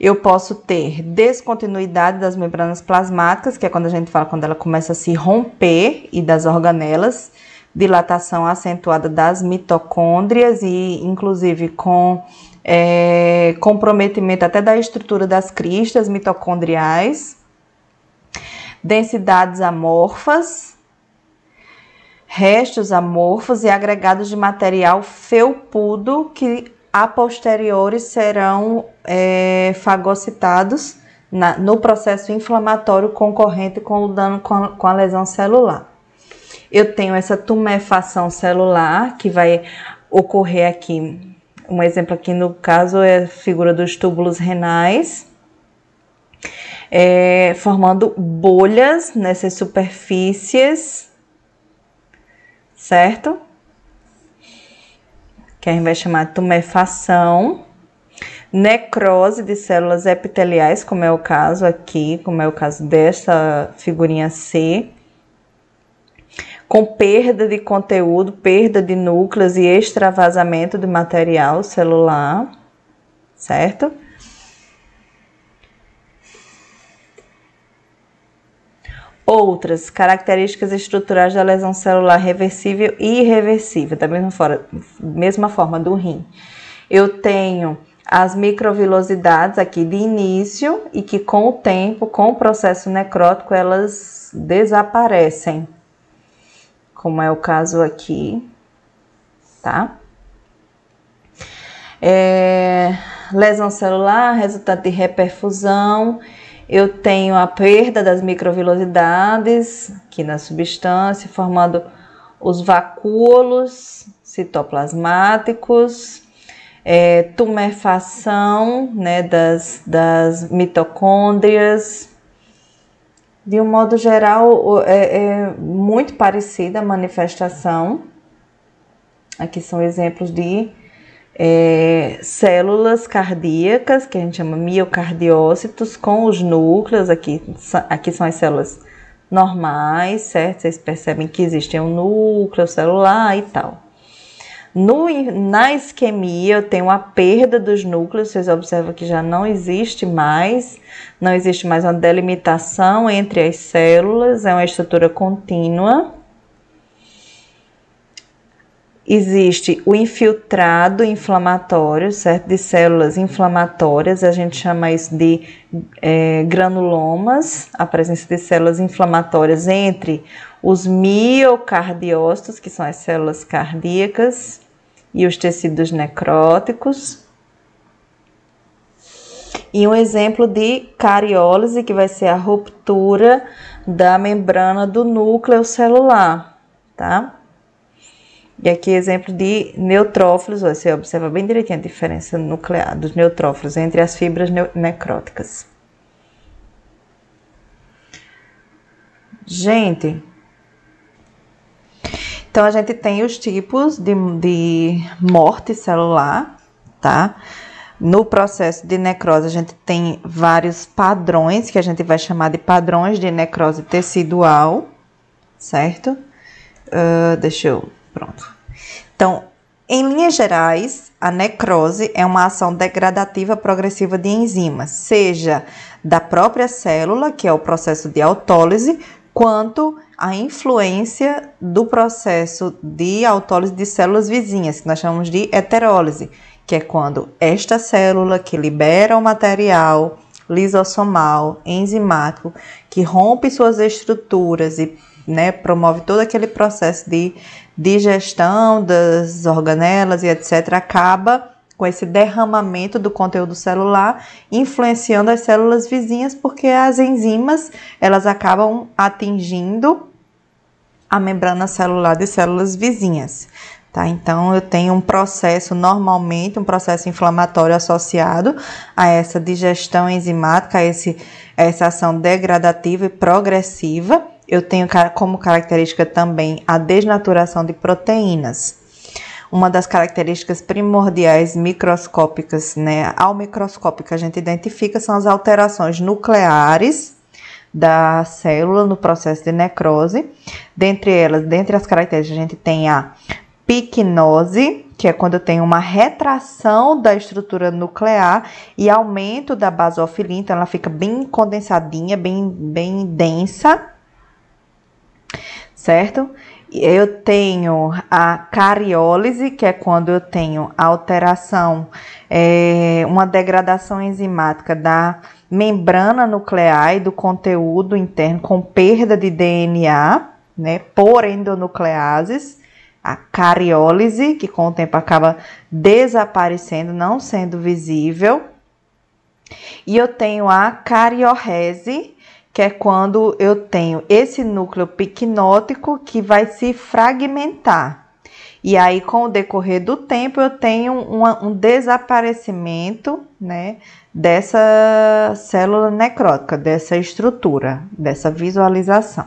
Eu posso ter descontinuidade das membranas plasmáticas, que é quando a gente fala quando ela começa a se romper, e das organelas, dilatação acentuada das mitocôndrias e inclusive com é, comprometimento até da estrutura das cristas mitocondriais, densidades amorfas, restos amorfos e agregados de material felpudo que a posteriori serão é, fagocitados na, no processo inflamatório concorrente com o dano com a, com a lesão celular. Eu tenho essa tumefação celular que vai ocorrer aqui um exemplo aqui no caso é a figura dos túbulos renais, é, formando bolhas nessas superfícies, certo? Que a gente vai chamar de tumefação. Necrose de células epiteliais, como é o caso aqui, como é o caso desta figurinha C com perda de conteúdo, perda de núcleos e extravasamento de material celular, certo? Outras características estruturais da lesão celular reversível e irreversível, da mesma forma, mesma forma do rim. Eu tenho as microvilosidades aqui de início e que com o tempo, com o processo necrótico, elas desaparecem como é o caso aqui, tá? É, lesão celular, resultado de reperfusão. Eu tenho a perda das microvilosidades aqui na substância, formando os vacúolos citoplasmáticos, é, tumefação né, das, das mitocôndrias. De um modo geral, é, é muito parecida a manifestação. Aqui são exemplos de é, células cardíacas, que a gente chama miocardiócitos, com os núcleos. Aqui, aqui são as células normais, certo? Vocês percebem que existe um núcleo celular e tal. No, na isquemia, eu tenho a perda dos núcleos, vocês observam que já não existe mais, não existe mais uma delimitação entre as células, é uma estrutura contínua. Existe o infiltrado inflamatório, certo? De células inflamatórias, a gente chama isso de é, granulomas, a presença de células inflamatórias entre os miocardiócitos, que são as células cardíacas, e os tecidos necróticos. E um exemplo de cariólise, que vai ser a ruptura da membrana do núcleo celular, tá? E aqui exemplo de neutrófilos, você observa bem direitinho a diferença nuclear dos neutrófilos entre as fibras necróticas. Gente, então, a gente tem os tipos de, de morte celular, tá? No processo de necrose, a gente tem vários padrões que a gente vai chamar de padrões de necrose tecidual, certo? Uh, deixa eu. Pronto. Então, em linhas gerais, a necrose é uma ação degradativa progressiva de enzimas, seja da própria célula, que é o processo de autólise, quanto a influência do processo de autólise de células vizinhas, que nós chamamos de heterólise, que é quando esta célula que libera o material lisossomal, enzimático, que rompe suas estruturas e né, promove todo aquele processo de digestão das organelas e etc., acaba com esse derramamento do conteúdo celular, influenciando as células vizinhas, porque as enzimas elas acabam atingindo a membrana celular de células vizinhas. Tá? Então, eu tenho um processo, normalmente, um processo inflamatório associado a essa digestão enzimática, a, esse, a essa ação degradativa e progressiva. Eu tenho como característica também a desnaturação de proteínas uma das características primordiais microscópicas, né, ao microscópio que a gente identifica são as alterações nucleares da célula no processo de necrose. Dentre elas, dentre as características, a gente tem a picnose, que é quando tenho uma retração da estrutura nuclear e aumento da basofilia, então ela fica bem condensadinha, bem, bem densa, certo? eu tenho a cariólise, que é quando eu tenho alteração, é, uma degradação enzimática da membrana nuclear e do conteúdo interno com perda de DNA, né, por endonucleases. A cariólise, que com o tempo acaba desaparecendo, não sendo visível. E eu tenho a cariorrese, que é quando eu tenho esse núcleo piquinótico que vai se fragmentar. E aí, com o decorrer do tempo, eu tenho uma, um desaparecimento né, dessa célula necrótica, dessa estrutura, dessa visualização.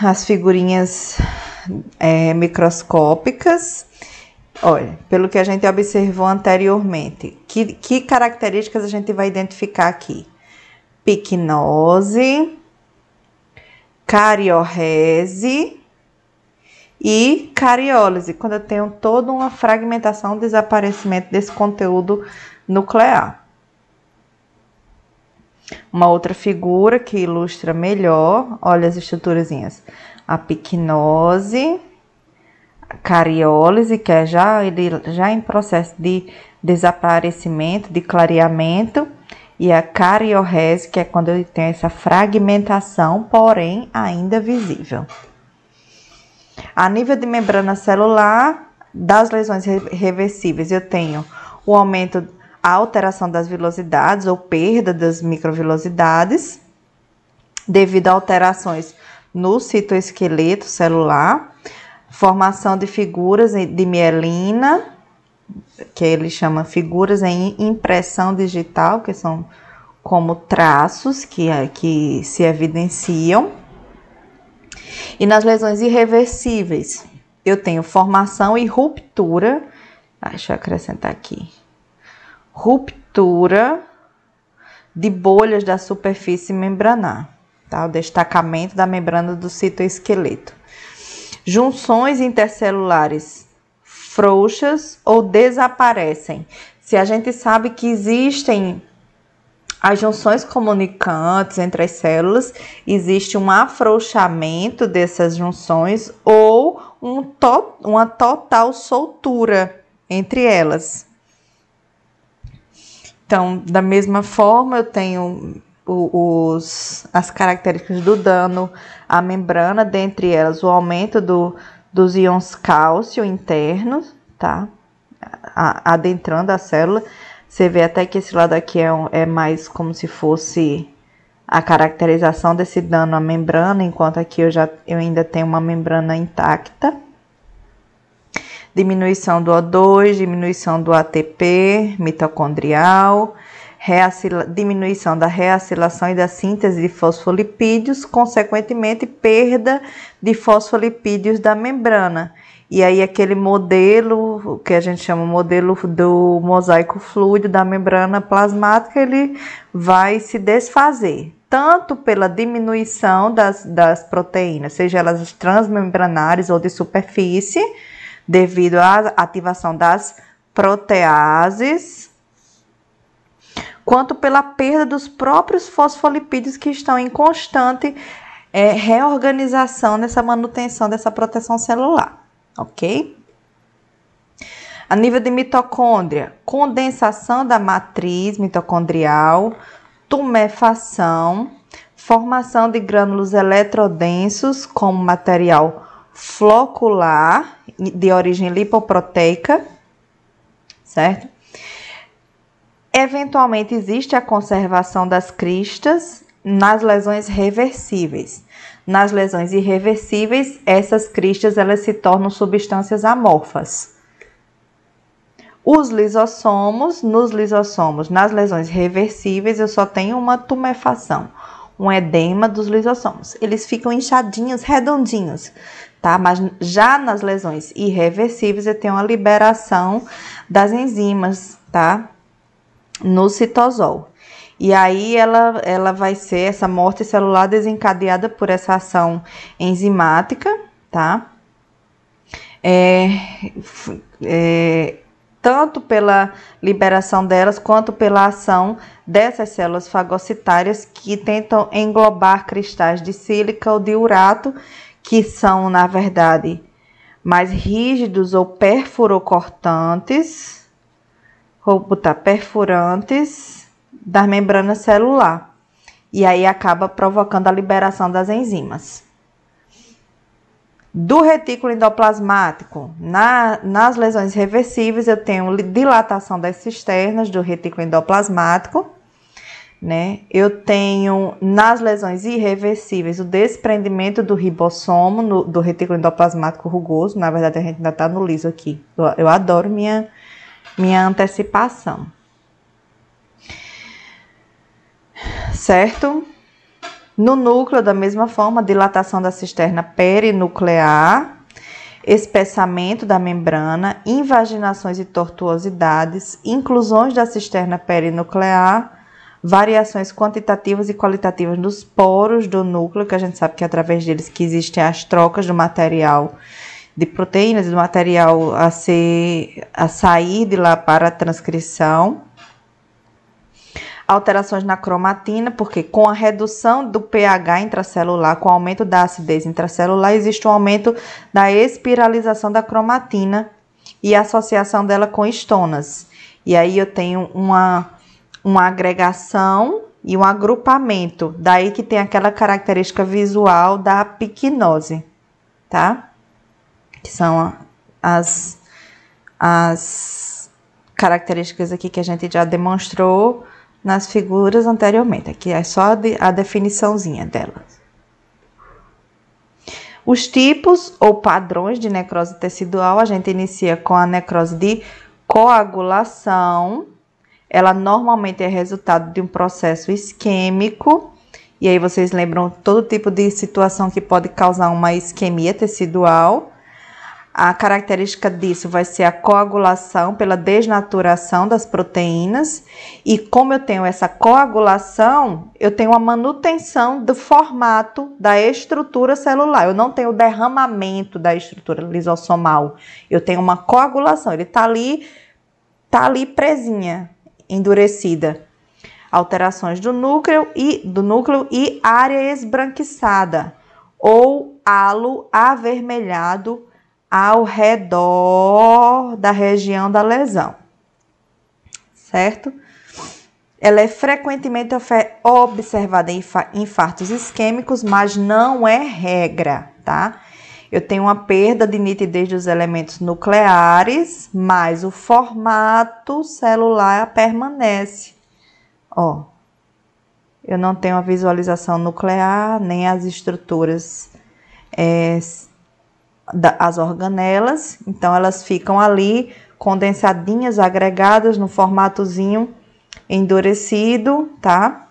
As figurinhas é, microscópicas. Olha, pelo que a gente observou anteriormente, que, que características a gente vai identificar aqui? picnose, cariorrese e cariólise, quando eu tenho toda uma fragmentação, desaparecimento desse conteúdo nuclear. Uma outra figura que ilustra melhor, olha as estruturazinhas. A picnose, a cariólise, que é já, ele, já em processo de desaparecimento, de clareamento, e a cariorrese, que é quando ele tem essa fragmentação, porém ainda visível. A nível de membrana celular, das lesões reversíveis, eu tenho o aumento, a alteração das velocidades ou perda das microvelocidades, devido a alterações no citoesqueleto celular, formação de figuras de mielina, que ele chama figuras em impressão digital, que são como traços que, que se evidenciam. E nas lesões irreversíveis, eu tenho formação e ruptura. Ah, deixa eu acrescentar aqui. Ruptura de bolhas da superfície membranar, tá? O destacamento da membrana do citoesqueleto. Junções intercelulares frouxas ou desaparecem. Se a gente sabe que existem as junções comunicantes entre as células, existe um afrouxamento dessas junções ou um to uma total soltura entre elas. Então, da mesma forma, eu tenho os, as características do dano à membrana, dentre elas o aumento do, dos íons cálcio internos, tá? adentrando a célula. Você vê até que esse lado aqui é, é mais como se fosse a caracterização desse dano à membrana, enquanto aqui eu já eu ainda tenho uma membrana intacta diminuição do O2, diminuição do ATP mitocondrial, diminuição da reacilação e da síntese de fosfolipídios, consequentemente, perda de fosfolipídios da membrana. E aí, aquele modelo, que a gente chama modelo do mosaico fluido da membrana plasmática, ele vai se desfazer, tanto pela diminuição das, das proteínas, seja elas transmembranares ou de superfície, devido à ativação das proteases, quanto pela perda dos próprios fosfolipídios que estão em constante é, reorganização nessa manutenção dessa proteção celular, ok? A nível de mitocôndria, condensação da matriz mitocondrial, tumefação, formação de grânulos eletrodensos como material flocular de origem lipoproteica, certo? Eventualmente existe a conservação das cristas nas lesões reversíveis. Nas lesões irreversíveis, essas cristas elas se tornam substâncias amorfas. Os lisossomos, nos lisossomos, nas lesões reversíveis, eu só tenho uma tumefação, um edema dos lisossomos. Eles ficam inchadinhos, redondinhos, tá? Mas já nas lesões irreversíveis, eu tenho uma liberação das enzimas, tá? No citosol. E aí ela, ela vai ser essa morte celular desencadeada por essa ação enzimática, tá? É, é, tanto pela liberação delas quanto pela ação dessas células fagocitárias que tentam englobar cristais de sílica ou de urato que são, na verdade, mais rígidos ou perfurocortantes, vou botar perfurantes da membrana celular. E aí acaba provocando a liberação das enzimas. Do retículo endoplasmático, na, nas lesões reversíveis, eu tenho dilatação das cisternas do retículo endoplasmático né? Eu tenho nas lesões irreversíveis o desprendimento do ribossomo no, do retículo endoplasmático rugoso. Na verdade, a gente ainda está no liso aqui. Eu, eu adoro minha, minha antecipação. Certo? No núcleo, da mesma forma, dilatação da cisterna perinuclear, espessamento da membrana, invaginações e tortuosidades, inclusões da cisterna perinuclear, variações quantitativas e qualitativas nos poros do núcleo, que a gente sabe que é através deles que existem as trocas do material de proteínas, do material a ser a sair de lá para a transcrição. Alterações na cromatina, porque com a redução do pH intracelular, com o aumento da acidez intracelular, existe um aumento da espiralização da cromatina e associação dela com estonas. E aí eu tenho uma uma agregação e um agrupamento. Daí que tem aquela característica visual da piquinose, tá? Que são as, as características aqui que a gente já demonstrou nas figuras anteriormente. Aqui é só a definiçãozinha delas. Os tipos ou padrões de necrose tecidual, a gente inicia com a necrose de coagulação. Ela normalmente é resultado de um processo isquêmico. E aí vocês lembram todo tipo de situação que pode causar uma isquemia tecidual. A característica disso vai ser a coagulação pela desnaturação das proteínas. E como eu tenho essa coagulação, eu tenho a manutenção do formato da estrutura celular. Eu não tenho derramamento da estrutura lisossomal. Eu tenho uma coagulação. Ele está ali, tá ali presinha, endurecida. Alterações do núcleo e do núcleo e área esbranquiçada ou halo avermelhado ao redor da região da lesão, certo? Ela é frequentemente observada em infartos isquêmicos, mas não é regra, tá? Eu tenho uma perda de nitidez dos elementos nucleares, mas o formato celular permanece. Ó, eu não tenho a visualização nuclear, nem as estruturas é, as organelas, então elas ficam ali condensadinhas, agregadas no formatozinho endurecido, tá?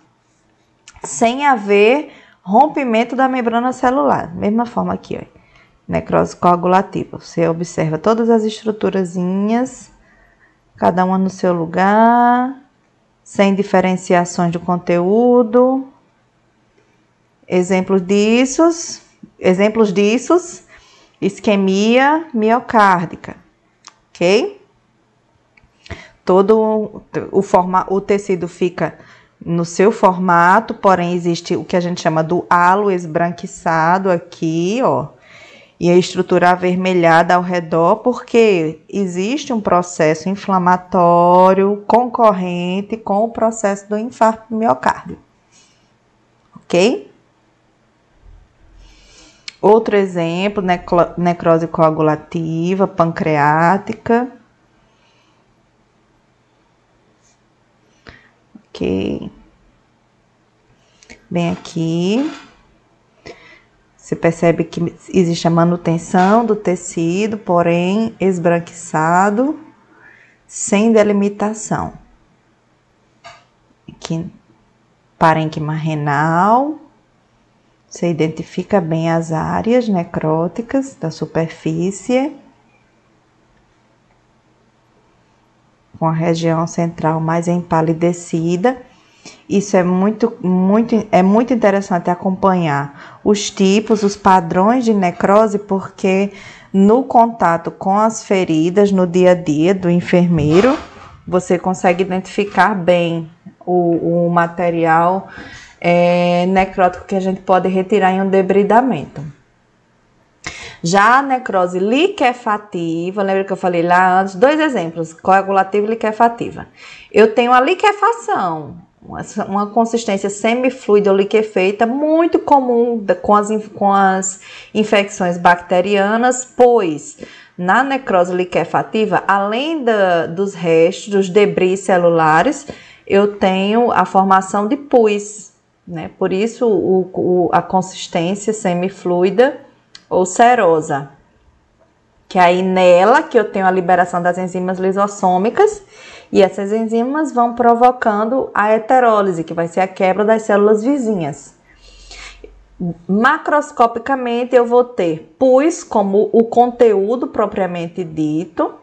Sem haver rompimento da membrana celular. Mesma forma aqui, ó. Necrose coagulativa. Você observa todas as estruturazinhas, cada uma no seu lugar, sem diferenciações de conteúdo. Exemplos disso, exemplos disso isquemia miocárdica, ok? Todo o, forma, o tecido fica no seu formato, porém existe o que a gente chama do halo esbranquiçado aqui, ó, e a estrutura avermelhada ao redor, porque existe um processo inflamatório concorrente com o processo do infarto miocárdio. Ok? Outro exemplo, necrose coagulativa, pancreática. Ok. Bem aqui. Você percebe que existe a manutenção do tecido, porém esbranquiçado, sem delimitação. Aqui, parênquima renal você identifica bem as áreas necróticas da superfície, com a região central mais empalidecida. Isso é muito, muito, é muito interessante acompanhar os tipos, os padrões de necrose, porque no contato com as feridas no dia a dia do enfermeiro, você consegue identificar bem o, o material é, necrótico que a gente pode retirar em um debridamento. Já a necrose liquefativa, lembra que eu falei lá antes? Dois exemplos, coagulativa e liquefativa. Eu tenho a liquefação, uma consistência semifluida ou liquefeita, muito comum com as, com as infecções bacterianas, pois na necrose liquefativa, além da, dos restos, dos debris celulares, eu tenho a formação de pus, né? Por isso o, o, a consistência semifluida ou serosa. Que aí nela que eu tenho a liberação das enzimas lisossômicas e essas enzimas vão provocando a heterólise, que vai ser a quebra das células vizinhas. Macroscopicamente eu vou ter pus como o conteúdo propriamente dito,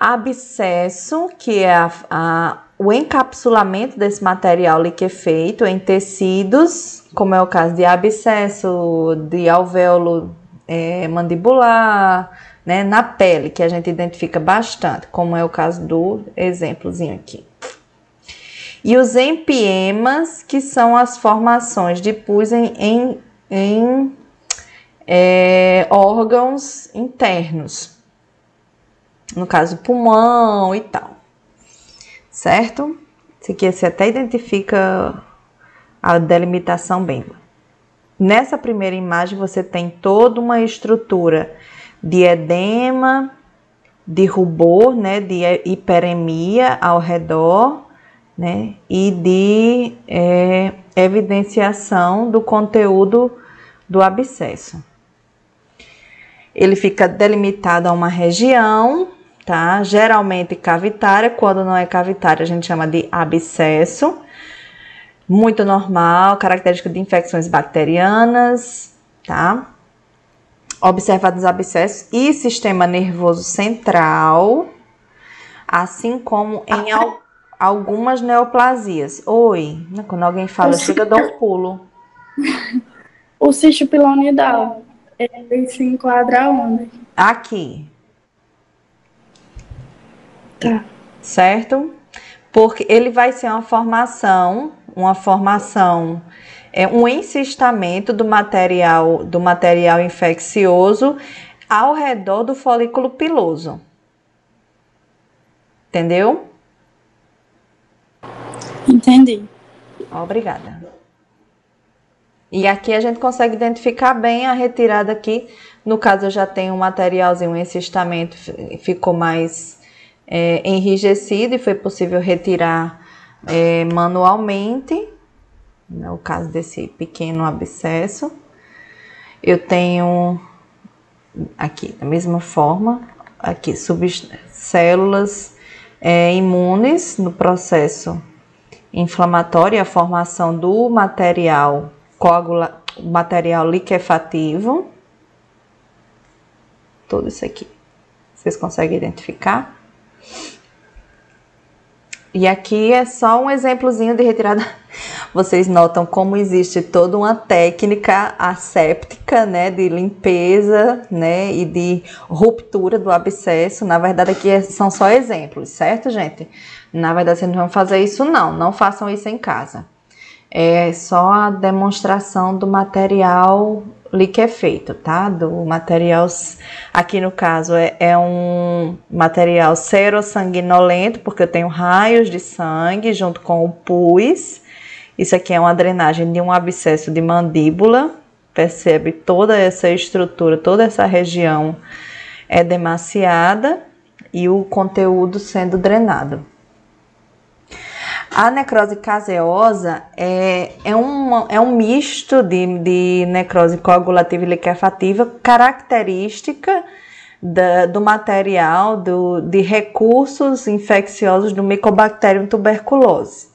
abscesso, que é a, a o encapsulamento desse material liquefeito em tecidos, como é o caso de abscesso, de alvéolo é, mandibular, né, na pele, que a gente identifica bastante, como é o caso do exemplozinho aqui. E os empiemas, que são as formações de pus em, em, em é, órgãos internos, no caso pulmão e tal certo? Isso aqui você até identifica a delimitação bem. Nessa primeira imagem você tem toda uma estrutura de edema, de rubor, né, de hiperemia ao redor, né, e de é, evidenciação do conteúdo do abscesso. Ele fica delimitado a uma região, tá? Geralmente cavitária, quando não é cavitária a gente chama de abscesso. Muito normal, característica de infecções bacterianas, tá? Observados abscessos e sistema nervoso central, assim como em al algumas neoplasias. Oi, né, quando alguém fala, o chega, dá um pulo. O cisto pilonidal, ele se enquadra onde? Aqui. Tá. Certo? Porque ele vai ser uma formação, uma formação, é um encistamento do material, do material infeccioso ao redor do folículo piloso. Entendeu? Entendi. Obrigada. E aqui a gente consegue identificar bem a retirada aqui. No caso, eu já tenho um materialzinho, um encistamento ficou mais é, enrijecido e foi possível retirar é, manualmente. No caso desse pequeno abscesso. Eu tenho aqui, da mesma forma, aqui, células é, imunes no processo inflamatório, a formação do material coagula, material liquefativo. Tudo isso aqui. Vocês conseguem identificar? E aqui é só um exemplozinho de retirada. Vocês notam como existe toda uma técnica asséptica, né, de limpeza, né, e de ruptura do abscesso. Na verdade, aqui é, são só exemplos, certo, gente? Na verdade, vocês não vão fazer isso não. Não façam isso em casa é só a demonstração do material liquefeito, tá? Do material, aqui no caso é, é um material serossanguinolento, porque eu tenho raios de sangue junto com o pus. Isso aqui é uma drenagem de um abscesso de mandíbula. Percebe toda essa estrutura, toda essa região é demaciada e o conteúdo sendo drenado. A necrose caseosa é, é, um, é um misto de, de necrose coagulativa e liquefativa característica da, do material do, de recursos infecciosos do Mycobacterium tuberculose.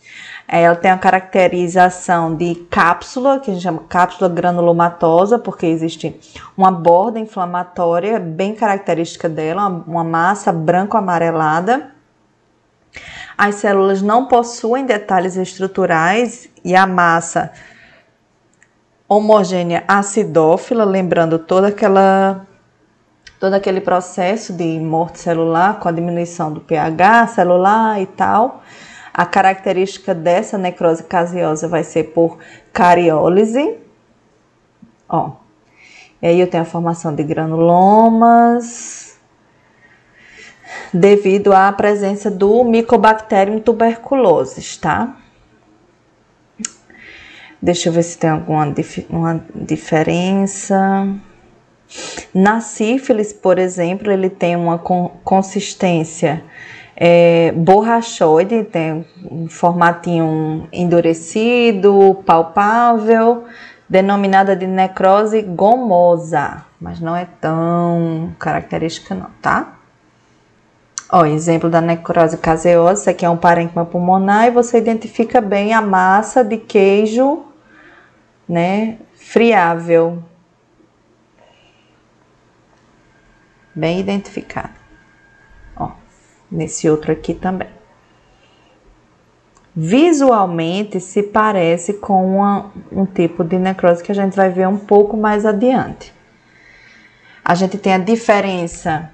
É, ela tem a caracterização de cápsula, que a gente chama cápsula granulomatosa, porque existe uma borda inflamatória bem característica dela, uma, uma massa branco-amarelada as células não possuem detalhes estruturais e a massa homogênea acidófila, lembrando toda aquela todo aquele processo de morte celular com a diminuição do pH celular e tal. A característica dessa necrose caseosa vai ser por cariólise. Ó. E aí eu tenho a formação de granulomas, devido à presença do Mycobacterium tuberculosis, tá? Deixa eu ver se tem alguma dif diferença. Na sífilis, por exemplo, ele tem uma consistência é, borrachoide, tem um formatinho endurecido, palpável, denominada de necrose gomosa, mas não é tão característica não, tá? Ó, exemplo da necrose caseosa, aqui é um parênquima pulmonar e você identifica bem a massa de queijo, né, friável. Bem identificado. Ó, nesse outro aqui também. Visualmente se parece com uma, um tipo de necrose que a gente vai ver um pouco mais adiante. A gente tem a diferença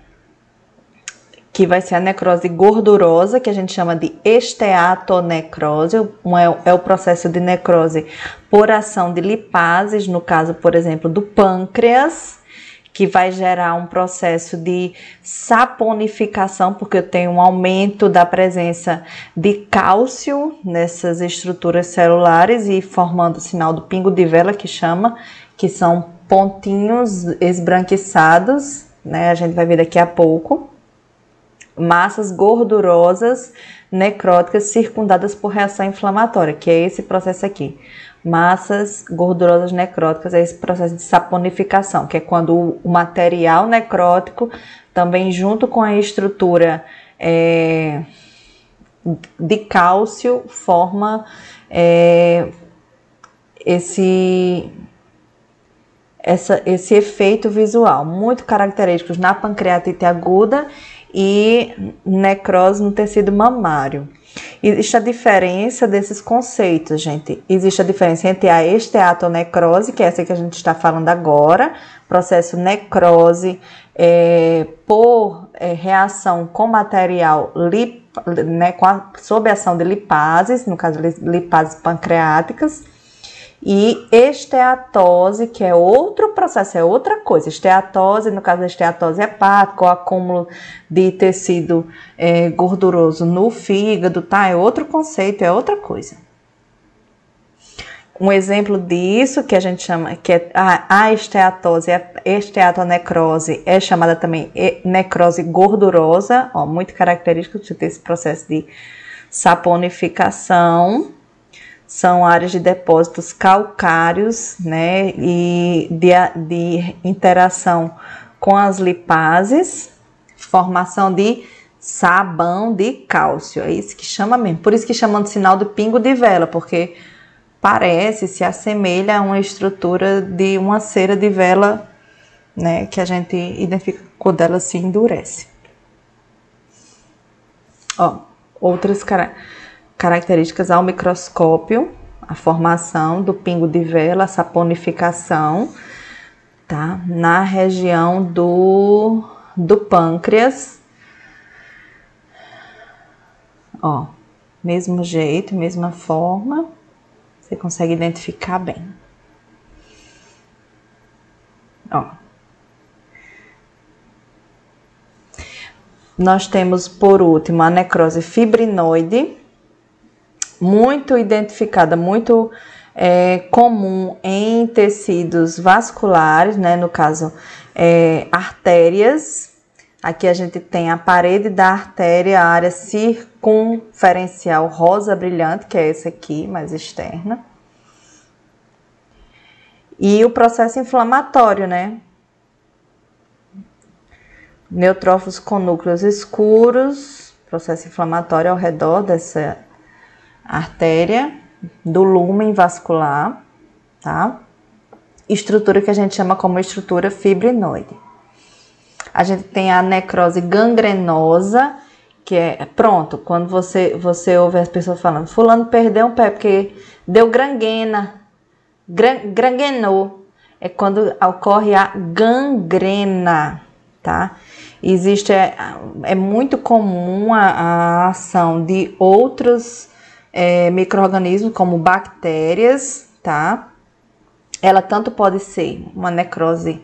que vai ser a necrose gordurosa, que a gente chama de esteatonecrose, é, é o processo de necrose por ação de lipases, no caso, por exemplo, do pâncreas, que vai gerar um processo de saponificação, porque eu tenho um aumento da presença de cálcio nessas estruturas celulares e formando o sinal do pingo de vela, que chama, que são pontinhos esbranquiçados, né? A gente vai ver daqui a pouco massas gordurosas necróticas circundadas por reação inflamatória, que é esse processo aqui. Massas gordurosas necróticas é esse processo de saponificação, que é quando o material necrótico, também junto com a estrutura é, de cálcio, forma é, esse essa, esse efeito visual, muito característicos na pancreatite aguda e necrose no tecido mamário. Existe a diferença desses conceitos, gente. Existe a diferença entre a esteatonecrose, que é essa que a gente está falando agora, processo necrose é, por é, reação com material lip, né, com a, sob ação de lipases, no caso lipases pancreáticas, e esteatose, que é outro processo, é outra coisa. Esteatose, no caso da esteatose hepática, o acúmulo de tecido é, gorduroso no fígado, tá? É outro conceito, é outra coisa. Um exemplo disso que a gente chama, que é a, a esteatose, a esteatonecrose, é chamada também necrose gordurosa, ó, muito característico de ter esse processo de saponificação são áreas de depósitos calcários, né, e de, de interação com as lipases, formação de sabão de cálcio, é isso que chama mesmo. Por isso que chamam de sinal do pingo de vela, porque parece, se assemelha a uma estrutura de uma cera de vela, né, que a gente identifica quando ela se endurece. Ó, outras características características ao microscópio, a formação do pingo de vela, a saponificação, tá? Na região do, do pâncreas. Ó, mesmo jeito, mesma forma, você consegue identificar bem. Ó. Nós temos por último a necrose fibrinoide, muito identificada, muito é, comum em tecidos vasculares, né? No caso, é, artérias. Aqui a gente tem a parede da artéria, a área circunferencial rosa brilhante, que é essa aqui, mais externa. E o processo inflamatório, né? Neutrófilos com núcleos escuros, processo inflamatório ao redor dessa artéria do lumen vascular, tá? Estrutura que a gente chama como estrutura fibrinoide. A gente tem a necrose gangrenosa, que é pronto, quando você você ouve as pessoas falando, fulano perdeu um pé porque deu granguena, gran, granguenou, é quando ocorre a gangrena, tá? Existe é, é muito comum a, a ação de outros é, micro-organismos como bactérias, tá? Ela tanto pode ser uma necrose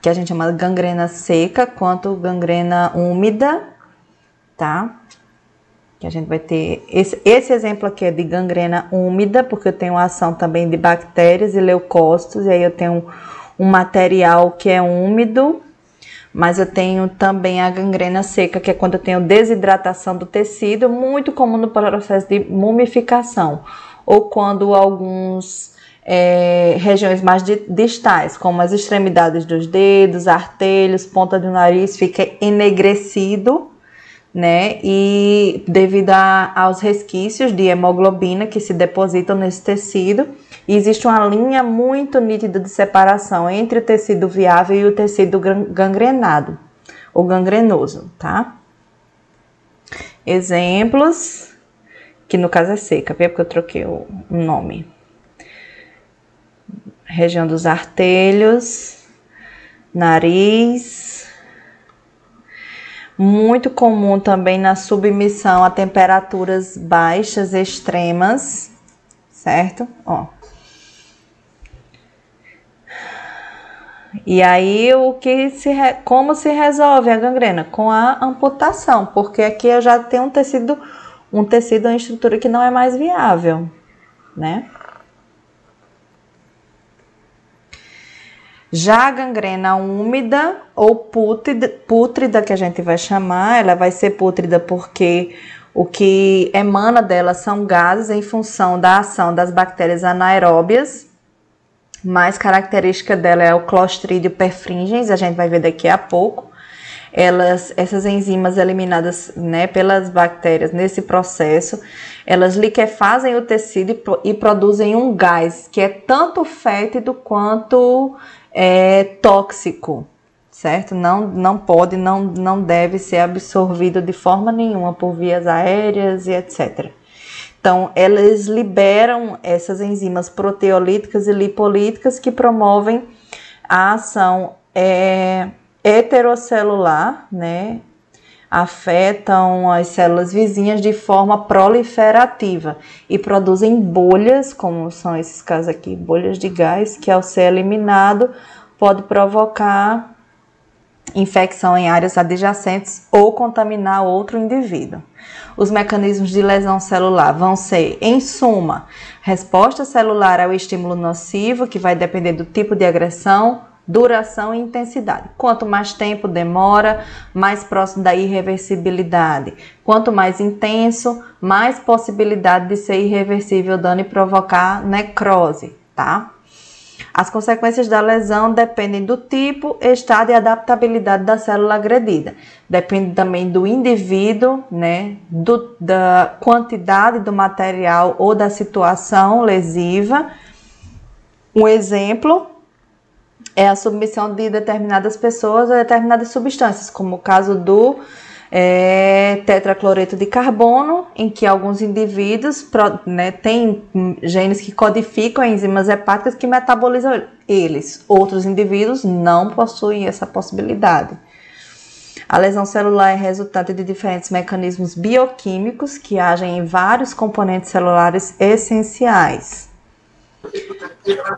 que a gente chama de gangrena seca, quanto gangrena úmida, tá? Que a gente vai ter esse, esse exemplo aqui é de gangrena úmida, porque eu tenho ação também de bactérias e leucócitos, e aí eu tenho um material que é úmido, mas eu tenho também a gangrena seca, que é quando eu tenho desidratação do tecido, muito comum no processo de mumificação, ou quando alguns é, regiões mais distais, como as extremidades dos dedos, artelhos, ponta do nariz, fica enegrecido, né? E devido a, aos resquícios de hemoglobina que se depositam nesse tecido, e existe uma linha muito nítida de separação entre o tecido viável e o tecido gangrenado ou gangrenoso, tá? Exemplos, que no caso é seca, viu? Porque eu troquei o nome. Região dos artelhos, nariz. Muito comum também na submissão a temperaturas baixas extremas, certo? Ó. E aí o que se como se resolve a gangrena com a amputação, porque aqui eu já tenho um tecido um tecido uma estrutura que não é mais viável, né? Já a gangrena úmida ou pútrida, pútrida, que a gente vai chamar, ela vai ser pútrida porque o que emana dela são gases em função da ação das bactérias anaeróbias. Mais característica dela é o Clostridio perfringens, a gente vai ver daqui a pouco. Elas, essas enzimas eliminadas né, pelas bactérias nesse processo, elas liquefazem o tecido e, e produzem um gás que é tanto fétido quanto é tóxico, certo? Não, não pode, não, não deve ser absorvido de forma nenhuma por vias aéreas e etc. Então, elas liberam essas enzimas proteolíticas e lipolíticas que promovem a ação é, heterocelular, né? Afetam as células vizinhas de forma proliferativa e produzem bolhas, como são esses casos aqui, bolhas de gás, que ao ser eliminado pode provocar infecção em áreas adjacentes ou contaminar outro indivíduo. Os mecanismos de lesão celular vão ser, em suma, resposta celular ao estímulo nocivo, que vai depender do tipo de agressão, duração e intensidade. Quanto mais tempo demora, mais próximo da irreversibilidade. Quanto mais intenso, mais possibilidade de ser irreversível dano e provocar necrose, tá? As consequências da lesão dependem do tipo, estado e adaptabilidade da célula agredida. Depende também do indivíduo, né, do, da quantidade do material ou da situação lesiva. Um exemplo é a submissão de determinadas pessoas a determinadas substâncias, como o caso do é, tetracloreto de carbono, em que alguns indivíduos né, têm genes que codificam enzimas hepáticas que metabolizam eles. Outros indivíduos não possuem essa possibilidade. A lesão celular é resultado de diferentes mecanismos bioquímicos que agem em vários componentes celulares essenciais.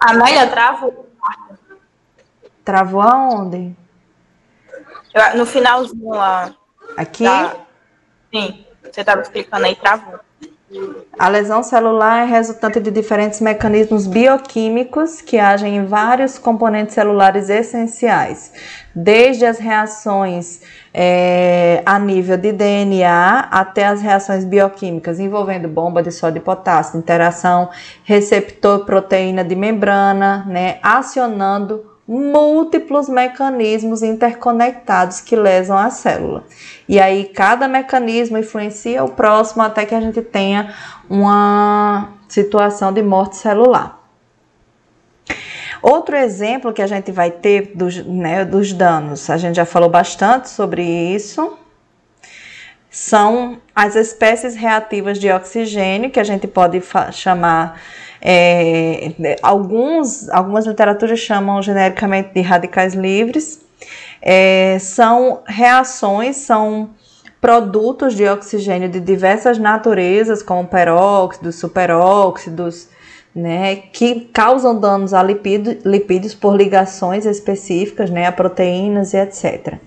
Amélia, travou. Travou aonde? No finalzinho lá. Aqui? Tá. Sim, você estava explicando aí, travou. A lesão celular é resultante de diferentes mecanismos bioquímicos que agem em vários componentes celulares essenciais, desde as reações é, a nível de DNA até as reações bioquímicas envolvendo bomba de sódio e potássio, interação receptor-proteína de membrana, né, acionando múltiplos mecanismos interconectados que lesam a célula. E aí cada mecanismo influencia o próximo até que a gente tenha uma situação de morte celular. Outro exemplo que a gente vai ter dos, né, dos danos, a gente já falou bastante sobre isso, são as espécies reativas de oxigênio, que a gente pode chamar é, alguns, algumas literaturas chamam genericamente de radicais livres. É, são reações, são produtos de oxigênio de diversas naturezas, como peróxidos, superóxidos, né, que causam danos a lipídios por ligações específicas, né, a proteínas e etc.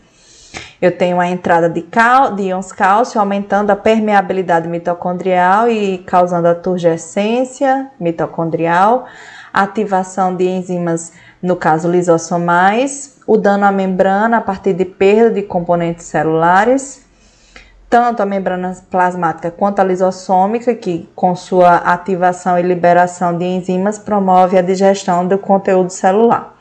Eu tenho a entrada de, cal, de íons cálcio, aumentando a permeabilidade mitocondrial e causando a turgescência mitocondrial, ativação de enzimas, no caso lisossomais, o dano à membrana a partir de perda de componentes celulares, tanto a membrana plasmática quanto a lisossômica, que com sua ativação e liberação de enzimas promove a digestão do conteúdo celular.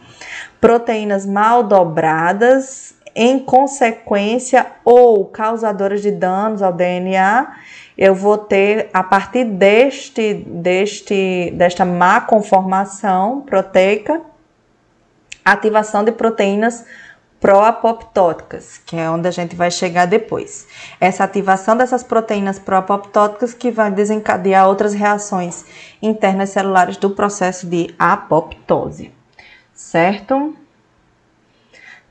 Proteínas mal dobradas, em consequência ou causadoras de danos ao DNA, eu vou ter a partir deste, deste desta má conformação proteica, ativação de proteínas proapoptóticas, que é onde a gente vai chegar depois. Essa ativação dessas proteínas proapoptóticas que vai desencadear outras reações internas celulares do processo de apoptose, certo?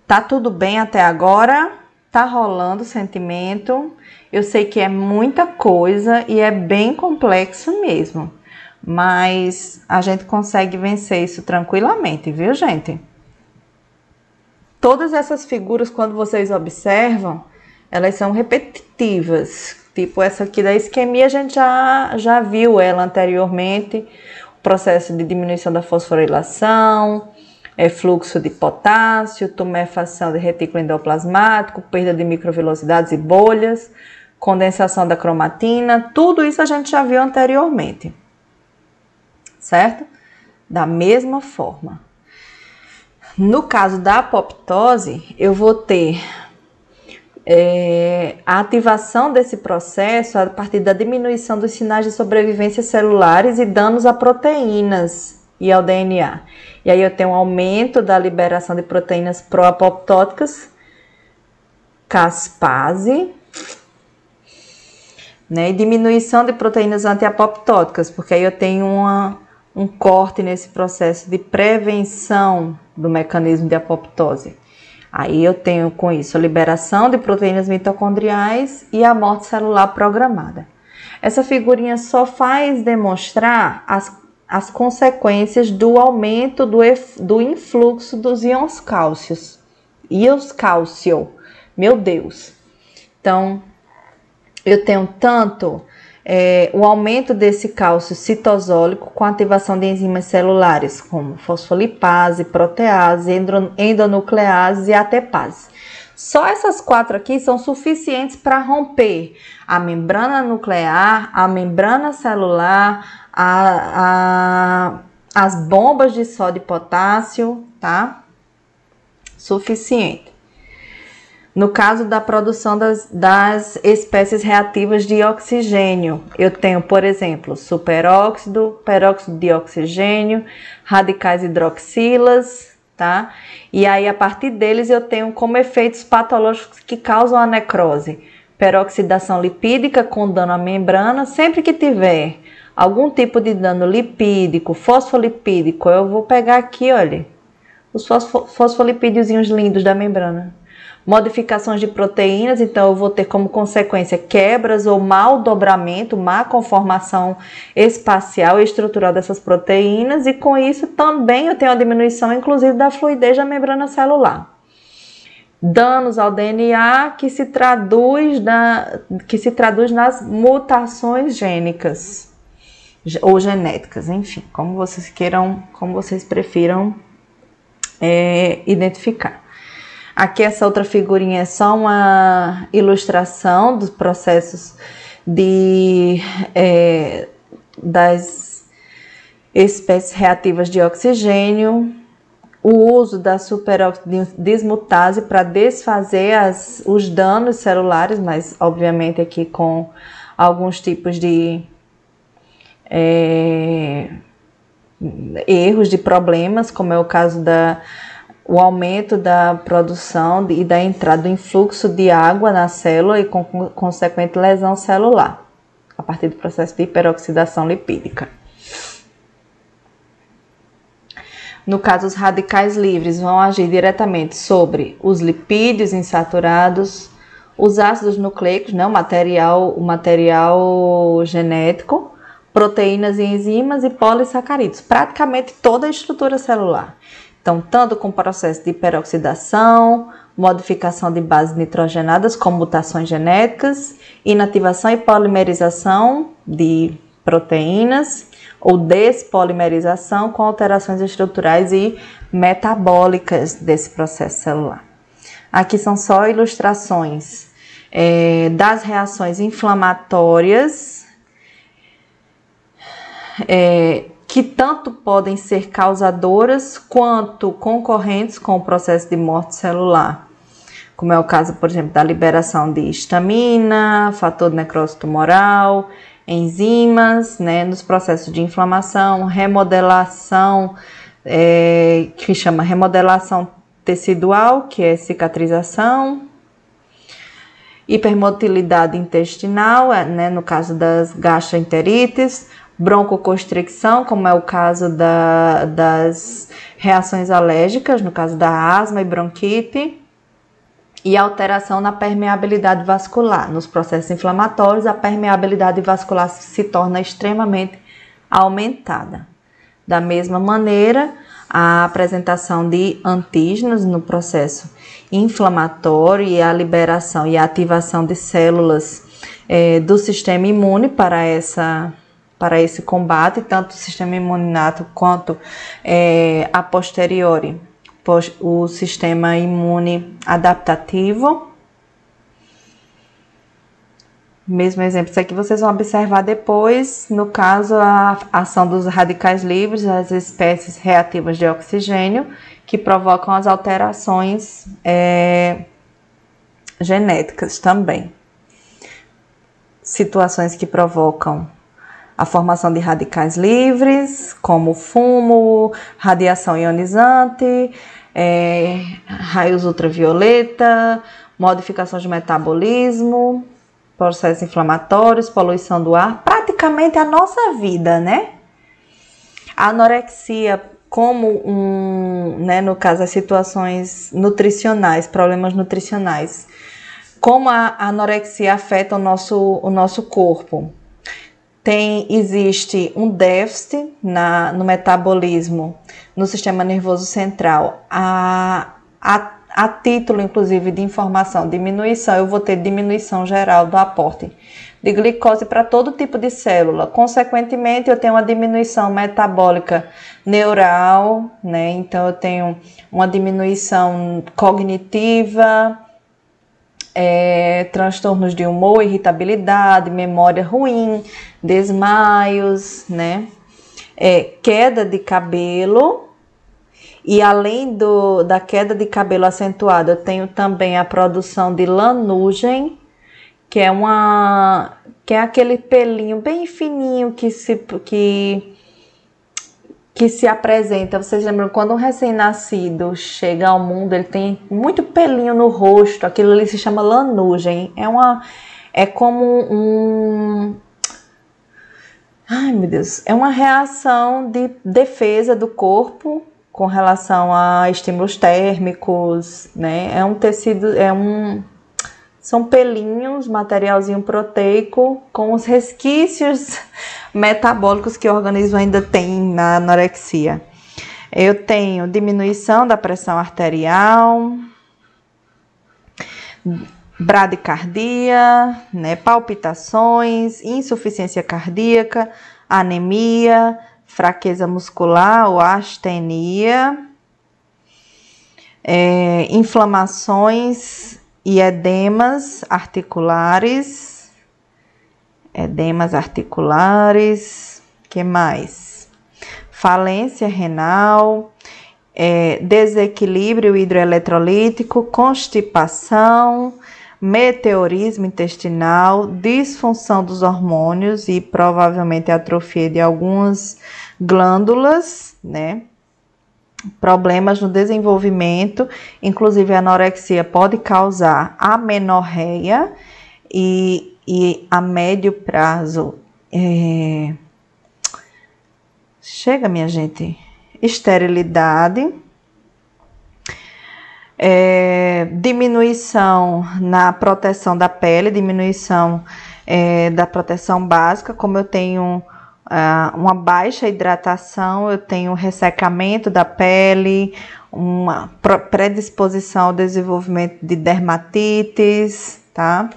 Tá tudo bem até agora? Tá rolando o sentimento? Eu sei que é muita coisa e é bem complexo mesmo, mas a gente consegue vencer isso tranquilamente, viu, gente? Todas essas figuras, quando vocês observam, elas são repetitivas. Tipo essa aqui da isquemia, a gente já, já viu ela anteriormente, o processo de diminuição da fosforilação, é, fluxo de potássio, tumefação de retículo endoplasmático, perda de microvelocidades e bolhas, condensação da cromatina, tudo isso a gente já viu anteriormente, certo? Da mesma forma. No caso da apoptose, eu vou ter é, a ativação desse processo a partir da diminuição dos sinais de sobrevivência celulares e danos a proteínas e ao DNA. E aí eu tenho um aumento da liberação de proteínas proapoptóticas, caspase, né, e diminuição de proteínas antiapoptóticas, porque aí eu tenho uma, um corte nesse processo de prevenção do mecanismo de apoptose. Aí eu tenho com isso a liberação de proteínas mitocondriais e a morte celular programada. Essa figurinha só faz demonstrar as, as consequências do aumento do, do influxo dos íons cálcios. Íons cálcio, meu Deus. Então, eu tenho tanto é, o aumento desse cálcio citosólico com ativação de enzimas celulares, como fosfolipase, protease, endonuclease e ATPase. Só essas quatro aqui são suficientes para romper a membrana nuclear, a membrana celular, a, a, as bombas de sódio e potássio, tá? Suficiente. No caso da produção das, das espécies reativas de oxigênio, eu tenho, por exemplo, superóxido, peróxido de oxigênio, radicais hidroxilas, tá? E aí, a partir deles, eu tenho como efeitos patológicos que causam a necrose. Peroxidação lipídica com dano à membrana, sempre que tiver algum tipo de dano lipídico, fosfolipídico, eu vou pegar aqui, olha, os fosfolipídiozinhos lindos da membrana modificações de proteínas, então eu vou ter como consequência quebras ou mal dobramento, má conformação espacial e estrutural dessas proteínas, e com isso também eu tenho a diminuição, inclusive, da fluidez da membrana celular. Danos ao DNA que se traduz, na, que se traduz nas mutações gênicas ou genéticas, enfim, como vocês queiram, como vocês prefiram é, identificar. Aqui essa outra figurinha é só uma ilustração dos processos de é, das espécies reativas de oxigênio, o uso da superoxidismutase para desfazer as, os danos celulares, mas obviamente aqui com alguns tipos de é, erros, de problemas, como é o caso da o aumento da produção e da entrada do influxo de água na célula e com consequente lesão celular, a partir do processo de hiperoxidação lipídica. No caso, os radicais livres vão agir diretamente sobre os lipídios insaturados, os ácidos nucleicos, né, o, material, o material genético, proteínas e enzimas e polissacarídeos, praticamente toda a estrutura celular. Então, tanto com processo de peroxidação, modificação de bases nitrogenadas com mutações genéticas, inativação e polimerização de proteínas ou despolimerização com alterações estruturais e metabólicas desse processo celular. Aqui são só ilustrações é, das reações inflamatórias é, que tanto podem ser causadoras quanto concorrentes com o processo de morte celular, como é o caso, por exemplo, da liberação de histamina, fator de necrose tumoral, enzimas, né, nos processos de inflamação, remodelação, é, que chama remodelação tecidual, que é cicatrização, hipermotilidade intestinal, é, né, no caso das gastroenterites, broncoconstricção, como é o caso da, das reações alérgicas, no caso da asma e bronquite, e alteração na permeabilidade vascular. Nos processos inflamatórios, a permeabilidade vascular se torna extremamente aumentada. Da mesma maneira, a apresentação de antígenos no processo inflamatório e a liberação e a ativação de células é, do sistema imune para essa para esse combate, tanto o sistema imuninato quanto é, a posteriori, o sistema imune adaptativo. Mesmo exemplo, isso aqui vocês vão observar depois, no caso, a ação dos radicais livres, as espécies reativas de oxigênio, que provocam as alterações é, genéticas também. Situações que provocam a formação de radicais livres, como fumo, radiação ionizante, é, raios ultravioleta, modificação de metabolismo, processos inflamatórios, poluição do ar, praticamente a nossa vida, né? A anorexia, como um, né, no caso, as situações nutricionais, problemas nutricionais, como a anorexia afeta o nosso, o nosso corpo. Tem, existe um déficit na, no metabolismo, no sistema nervoso central. A, a a título, inclusive, de informação, diminuição, eu vou ter diminuição geral do aporte de glicose para todo tipo de célula. Consequentemente, eu tenho uma diminuição metabólica neural, né? Então, eu tenho uma diminuição cognitiva, é, transtornos de humor, irritabilidade, memória ruim, desmaios, né? É, queda de cabelo, e além do, da queda de cabelo acentuada, eu tenho também a produção de lanugem, que é uma que é aquele pelinho bem fininho que se que que se apresenta. Vocês lembram quando um recém-nascido chega ao mundo, ele tem muito pelinho no rosto, aquilo ali se chama lanugem. É uma é como um Ai, meu Deus, é uma reação de defesa do corpo com relação a estímulos térmicos, né? É um tecido, é um são pelinhos, materialzinho proteico com os resquícios metabólicos que o organismo ainda tem na anorexia. Eu tenho diminuição da pressão arterial, bradicardia, né, palpitações, insuficiência cardíaca, anemia, fraqueza muscular ou astenia, é, inflamações e edemas articulares, edemas articulares, que mais? Falência renal, é, desequilíbrio hidroeletrolítico, constipação, meteorismo intestinal, disfunção dos hormônios e provavelmente atrofia de algumas glândulas, né? Problemas no desenvolvimento, inclusive a anorexia pode causar amenorreia e, e a médio prazo. É... Chega, minha gente, esterilidade é, diminuição na proteção da pele, diminuição é, da proteção básica, como eu tenho uma baixa hidratação, eu tenho ressecamento da pele, uma predisposição ao desenvolvimento de dermatites, tá?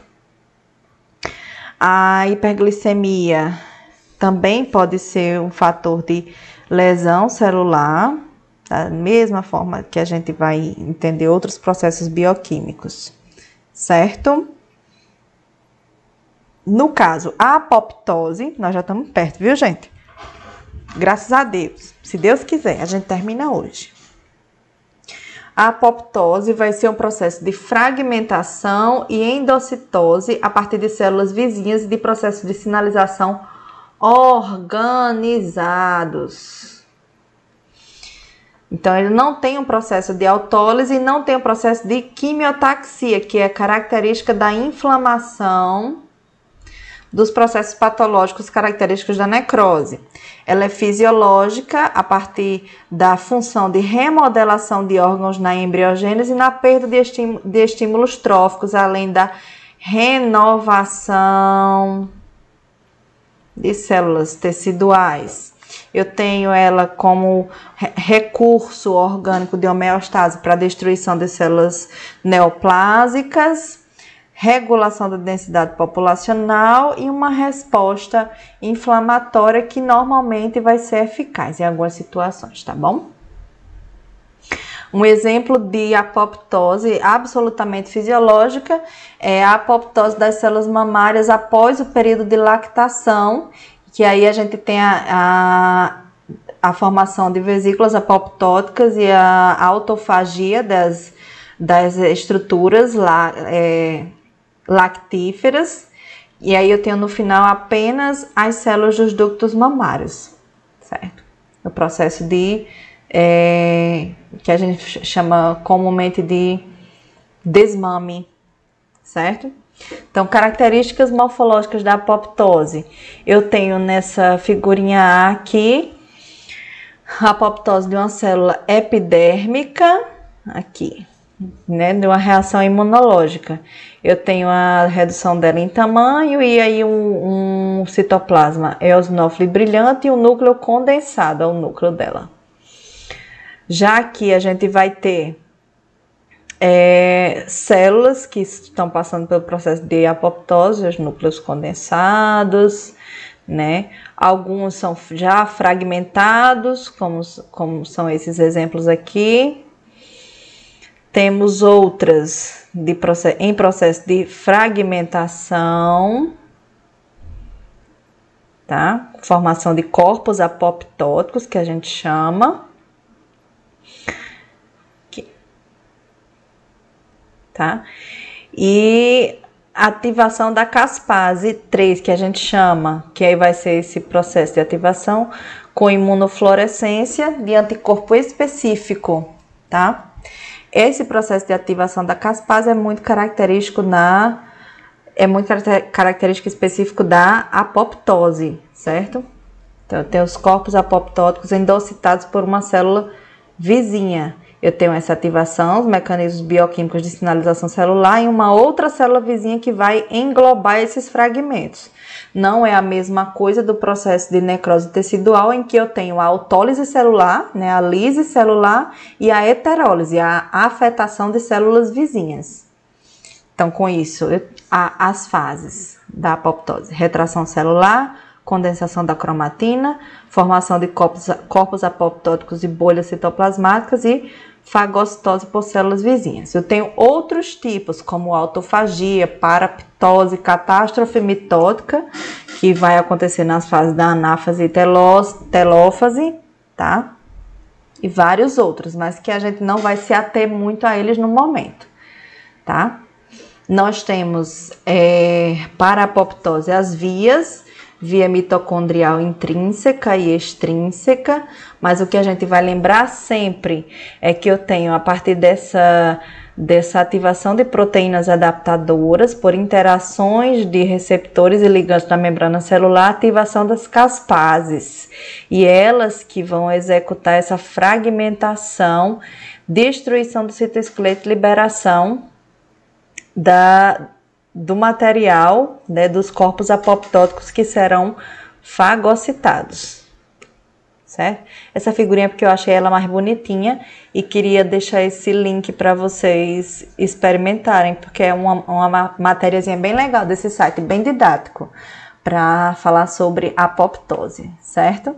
A hiperglicemia também pode ser um fator de lesão celular, da mesma forma que a gente vai entender outros processos bioquímicos, certo? No caso, a apoptose, nós já estamos perto, viu, gente? Graças a Deus. Se Deus quiser, a gente termina hoje. A apoptose vai ser um processo de fragmentação e endocitose a partir de células vizinhas e de processos de sinalização organizados. Então, ele não tem um processo de autólise e não tem um processo de quimiotaxia, que é característica da inflamação dos processos patológicos característicos da necrose. Ela é fisiológica a partir da função de remodelação de órgãos na embriogênese e na perda de, de estímulos tróficos, além da renovação de células teciduais. Eu tenho ela como recurso orgânico de homeostase para destruição de células neoplásicas, regulação da densidade populacional e uma resposta inflamatória que normalmente vai ser eficaz em algumas situações, tá bom? Um exemplo de apoptose absolutamente fisiológica é a apoptose das células mamárias após o período de lactação, que aí a gente tem a, a, a formação de vesículas apoptóticas e a autofagia das, das estruturas lá, é, lactíferas, e aí eu tenho no final apenas as células dos ductos mamários, certo? O processo de é, que a gente chama comumente de desmame, certo? Então, características morfológicas da apoptose. Eu tenho nessa figurinha A aqui a apoptose de uma célula epidérmica, aqui, né, de uma reação imunológica. Eu tenho a redução dela em tamanho e aí um, um citoplasma eosinófilo brilhante e um núcleo condensado ao núcleo dela. Já que a gente vai ter é, células que estão passando pelo processo de apoptose, os núcleos condensados, né? Alguns são já fragmentados, como, como são esses exemplos aqui, temos outras de em processo de fragmentação, tá? Formação de corpos apoptóticos, que a gente chama. Aqui. Tá? E ativação da caspase 3, que a gente chama, que aí vai ser esse processo de ativação com imunofluorescência de anticorpo específico, tá? Esse processo de ativação da caspase é muito característico na é muito característico específico da apoptose, certo? Então, eu tenho os corpos apoptóticos endocitados por uma célula vizinha. Eu tenho essa ativação, os mecanismos bioquímicos de sinalização celular e uma outra célula vizinha que vai englobar esses fragmentos. Não é a mesma coisa do processo de necrose tecidual, em que eu tenho a autólise celular, né, a lise celular e a heterólise, a afetação de células vizinhas. Então, com isso, há as fases da apoptose: retração celular, condensação da cromatina, formação de corpos, corpos apoptóticos e bolhas citoplasmáticas e fagocitose por células vizinhas. Eu tenho outros tipos, como autofagia, paraptose, catástrofe mitótica, que vai acontecer nas fases da anáfase e telófase, tá? E vários outros, mas que a gente não vai se ater muito a eles no momento, tá? Nós temos é, para a apoptose as vias via mitocondrial intrínseca e extrínseca, mas o que a gente vai lembrar sempre é que eu tenho a partir dessa dessa ativação de proteínas adaptadoras por interações de receptores e ligantes da membrana celular, ativação das caspases, e elas que vão executar essa fragmentação, destruição do citoesqueleto, liberação da do material né, dos corpos apoptóticos que serão fagocitados. Certo? Essa figurinha é porque eu achei ela mais bonitinha e queria deixar esse link para vocês experimentarem, porque é uma, uma matériazinha bem legal desse site, bem didático, para falar sobre apoptose, certo?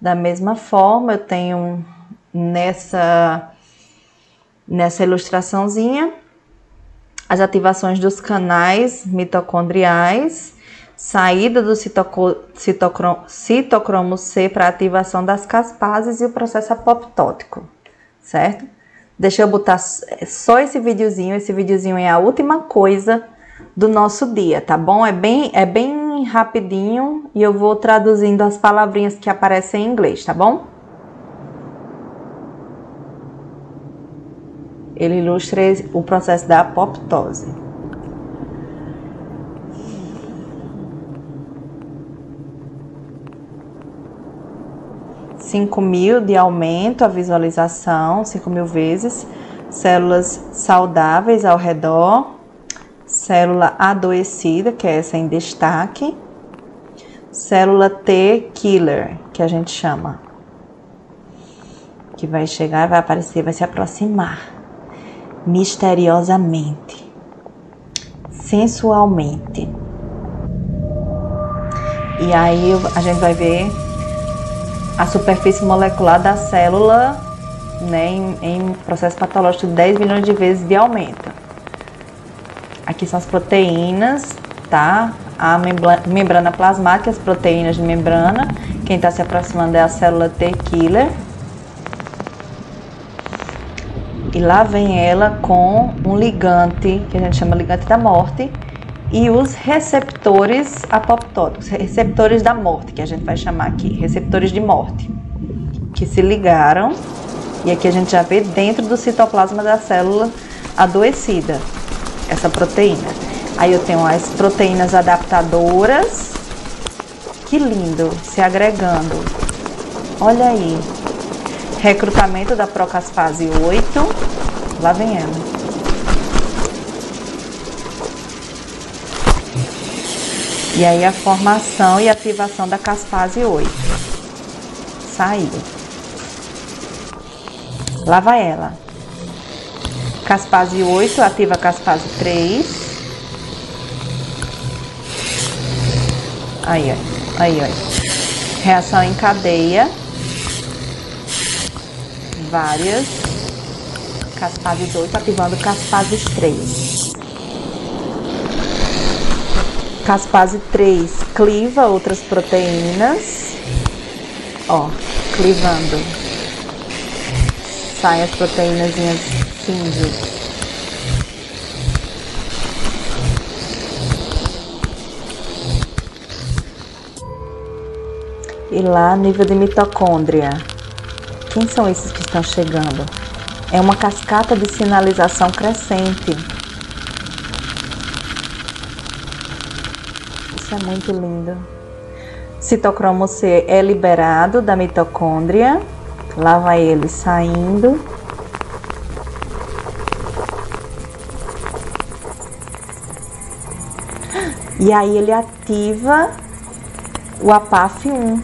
Da mesma forma, eu tenho nessa, nessa ilustraçãozinha as ativações dos canais mitocondriais, saída do citocromo, C para ativação das caspases e o processo apoptótico, certo? Deixa eu botar só esse videozinho, esse videozinho é a última coisa do nosso dia, tá bom? É bem, é bem rapidinho e eu vou traduzindo as palavrinhas que aparecem em inglês, tá bom? Ele ilustra o processo da apoptose. Cinco mil de aumento a visualização, cinco mil vezes, células saudáveis ao redor, célula adoecida, que é essa em destaque, célula T killer, que a gente chama, que vai chegar, vai aparecer, vai se aproximar misteriosamente. sensualmente. E aí a gente vai ver a superfície molecular da célula né, em, em processo patológico 10 milhões de vezes de aumento. Aqui são as proteínas, tá? A membrana plasmática, as proteínas de membrana. Quem está se aproximando é a célula T-killer. E lá vem ela com um ligante, que a gente chama ligante da morte, e os receptores apoptóticos, receptores da morte, que a gente vai chamar aqui, receptores de morte, que se ligaram, e aqui a gente já vê dentro do citoplasma da célula adoecida, essa proteína. Aí eu tenho as proteínas adaptadoras, que lindo, se agregando. Olha aí, recrutamento da procaspase 8, lá vem ela. E aí a formação e ativação da caspase 8. Saiu. Lá vai ela. Caspase 8 ativa caspase 3. Aí, ó. Aí, ó. Reação em cadeia. Várias. Caspase 8 ativando caspase 3. Caspase 3 cliva outras proteínas. Ó, clivando. Saem as proteínas cinzas. E lá, nível de mitocôndria. Quem são esses estão chegando? É uma cascata de sinalização crescente. Isso é muito lindo. Citocromo C é liberado da mitocôndria. Lá vai ele saindo. E aí ele ativa o APAF1,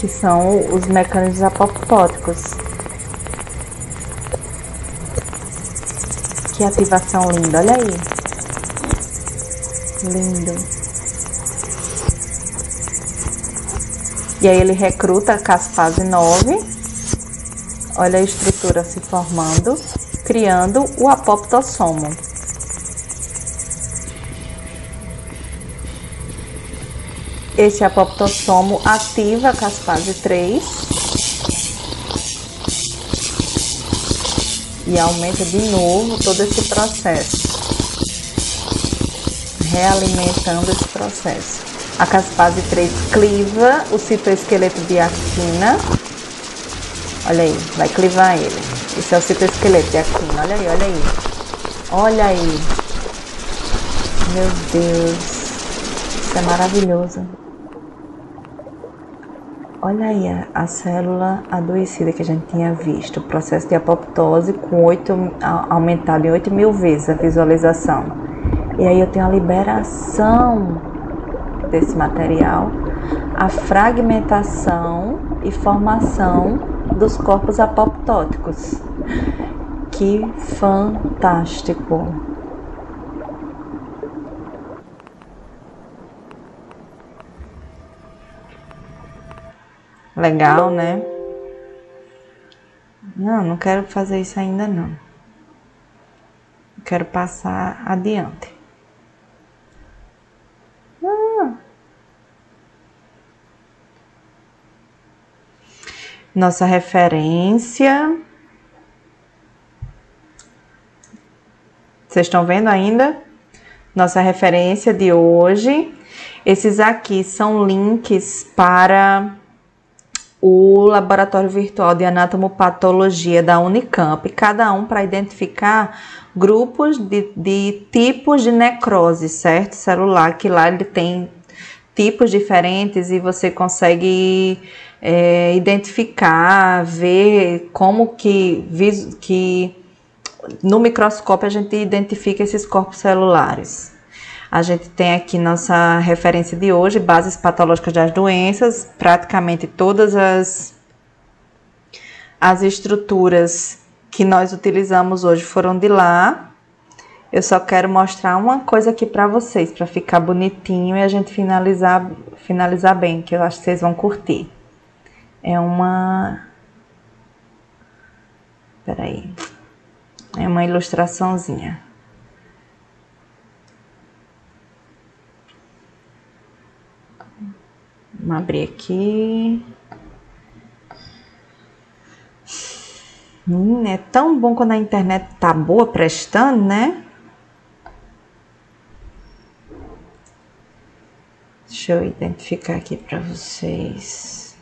que são os mecanismos apoptóticos. Que ativação linda, olha aí. Lindo. E aí ele recruta a caspase 9. Olha a estrutura se formando, criando o apoptossomo. Esse apoptossomo ativa a caspase 3 e aumenta de novo todo esse processo realimentando esse processo. A caspase 3 cliva o citoesqueleto de actina. Olha aí, vai clivar ele. Esse é o citoesqueleto de actina. Olha aí, olha aí. Olha aí. Meu Deus. Isso é maravilhoso. Olha aí a, a, célula adoecida que a gente tinha visto. O processo de apoptose com 8, aumentado em 8 mil vezes a visualização. E aí eu tenho a liberação desse material, a fragmentação e formação dos corpos apoptóticos. Que fantástico! Legal, né? Não, não quero fazer isso ainda não. Quero passar adiante. Nossa referência. Vocês estão vendo ainda? Nossa referência de hoje. Esses aqui são links para o Laboratório Virtual de Anatomopatologia da Unicamp, cada um para identificar grupos de, de tipos de necrose, certo? Celular, que lá ele tem tipos diferentes e você consegue é, identificar, ver como que, que no microscópio a gente identifica esses corpos celulares. A gente tem aqui nossa referência de hoje, bases patológicas das doenças, praticamente todas as, as estruturas que nós utilizamos hoje foram de lá. Eu só quero mostrar uma coisa aqui para vocês, para ficar bonitinho e a gente finalizar, finalizar bem, que eu acho que vocês vão curtir. É uma... Peraí. É uma ilustraçãozinha. Vamos abrir aqui. Hum, é tão bom quando a internet tá boa prestando, né? Deixa eu identificar aqui para vocês.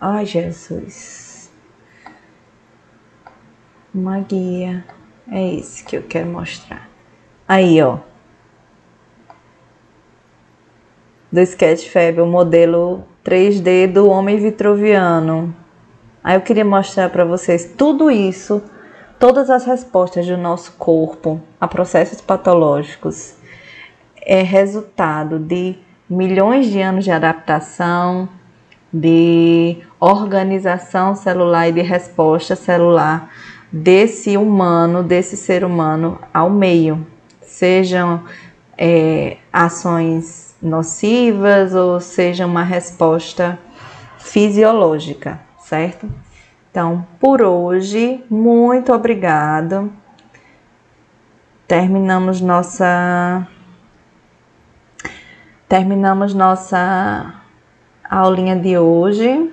Ai, Jesus. Uma guia. É isso que eu quero mostrar. Aí, ó. Do Sketchfab, o modelo 3D do homem vitruviano. Aí eu queria mostrar para vocês tudo isso, todas as respostas do nosso corpo a processos patológicos é resultado de milhões de anos de adaptação, de organização celular e de resposta celular desse humano, desse ser humano ao meio, sejam é, ações nocivas ou seja uma resposta fisiológica, certo? Então, por hoje, muito obrigado. Terminamos nossa terminamos nossa aulinha de hoje.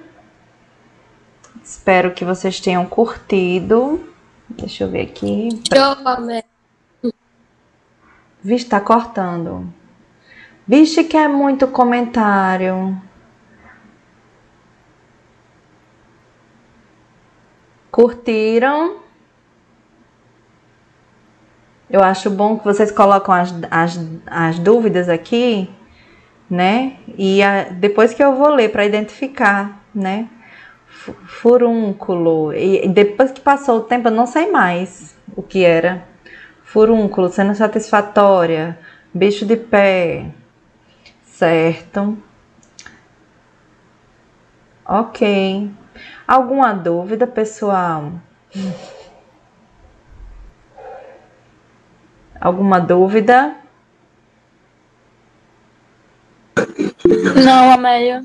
Espero que vocês tenham curtido. Deixa eu ver aqui. Vixe, tá cortando. Vixe, que é muito comentário. Curtiram? Eu acho bom que vocês colocam as, as, as dúvidas aqui, né? E a, depois que eu vou ler para identificar, né? Furúnculo. E depois que passou o tempo, eu não sei mais o que era. Furúnculo, sendo satisfatória, bicho de pé, Certo. Ok. Alguma dúvida, pessoal? Alguma dúvida? Não, Amélia.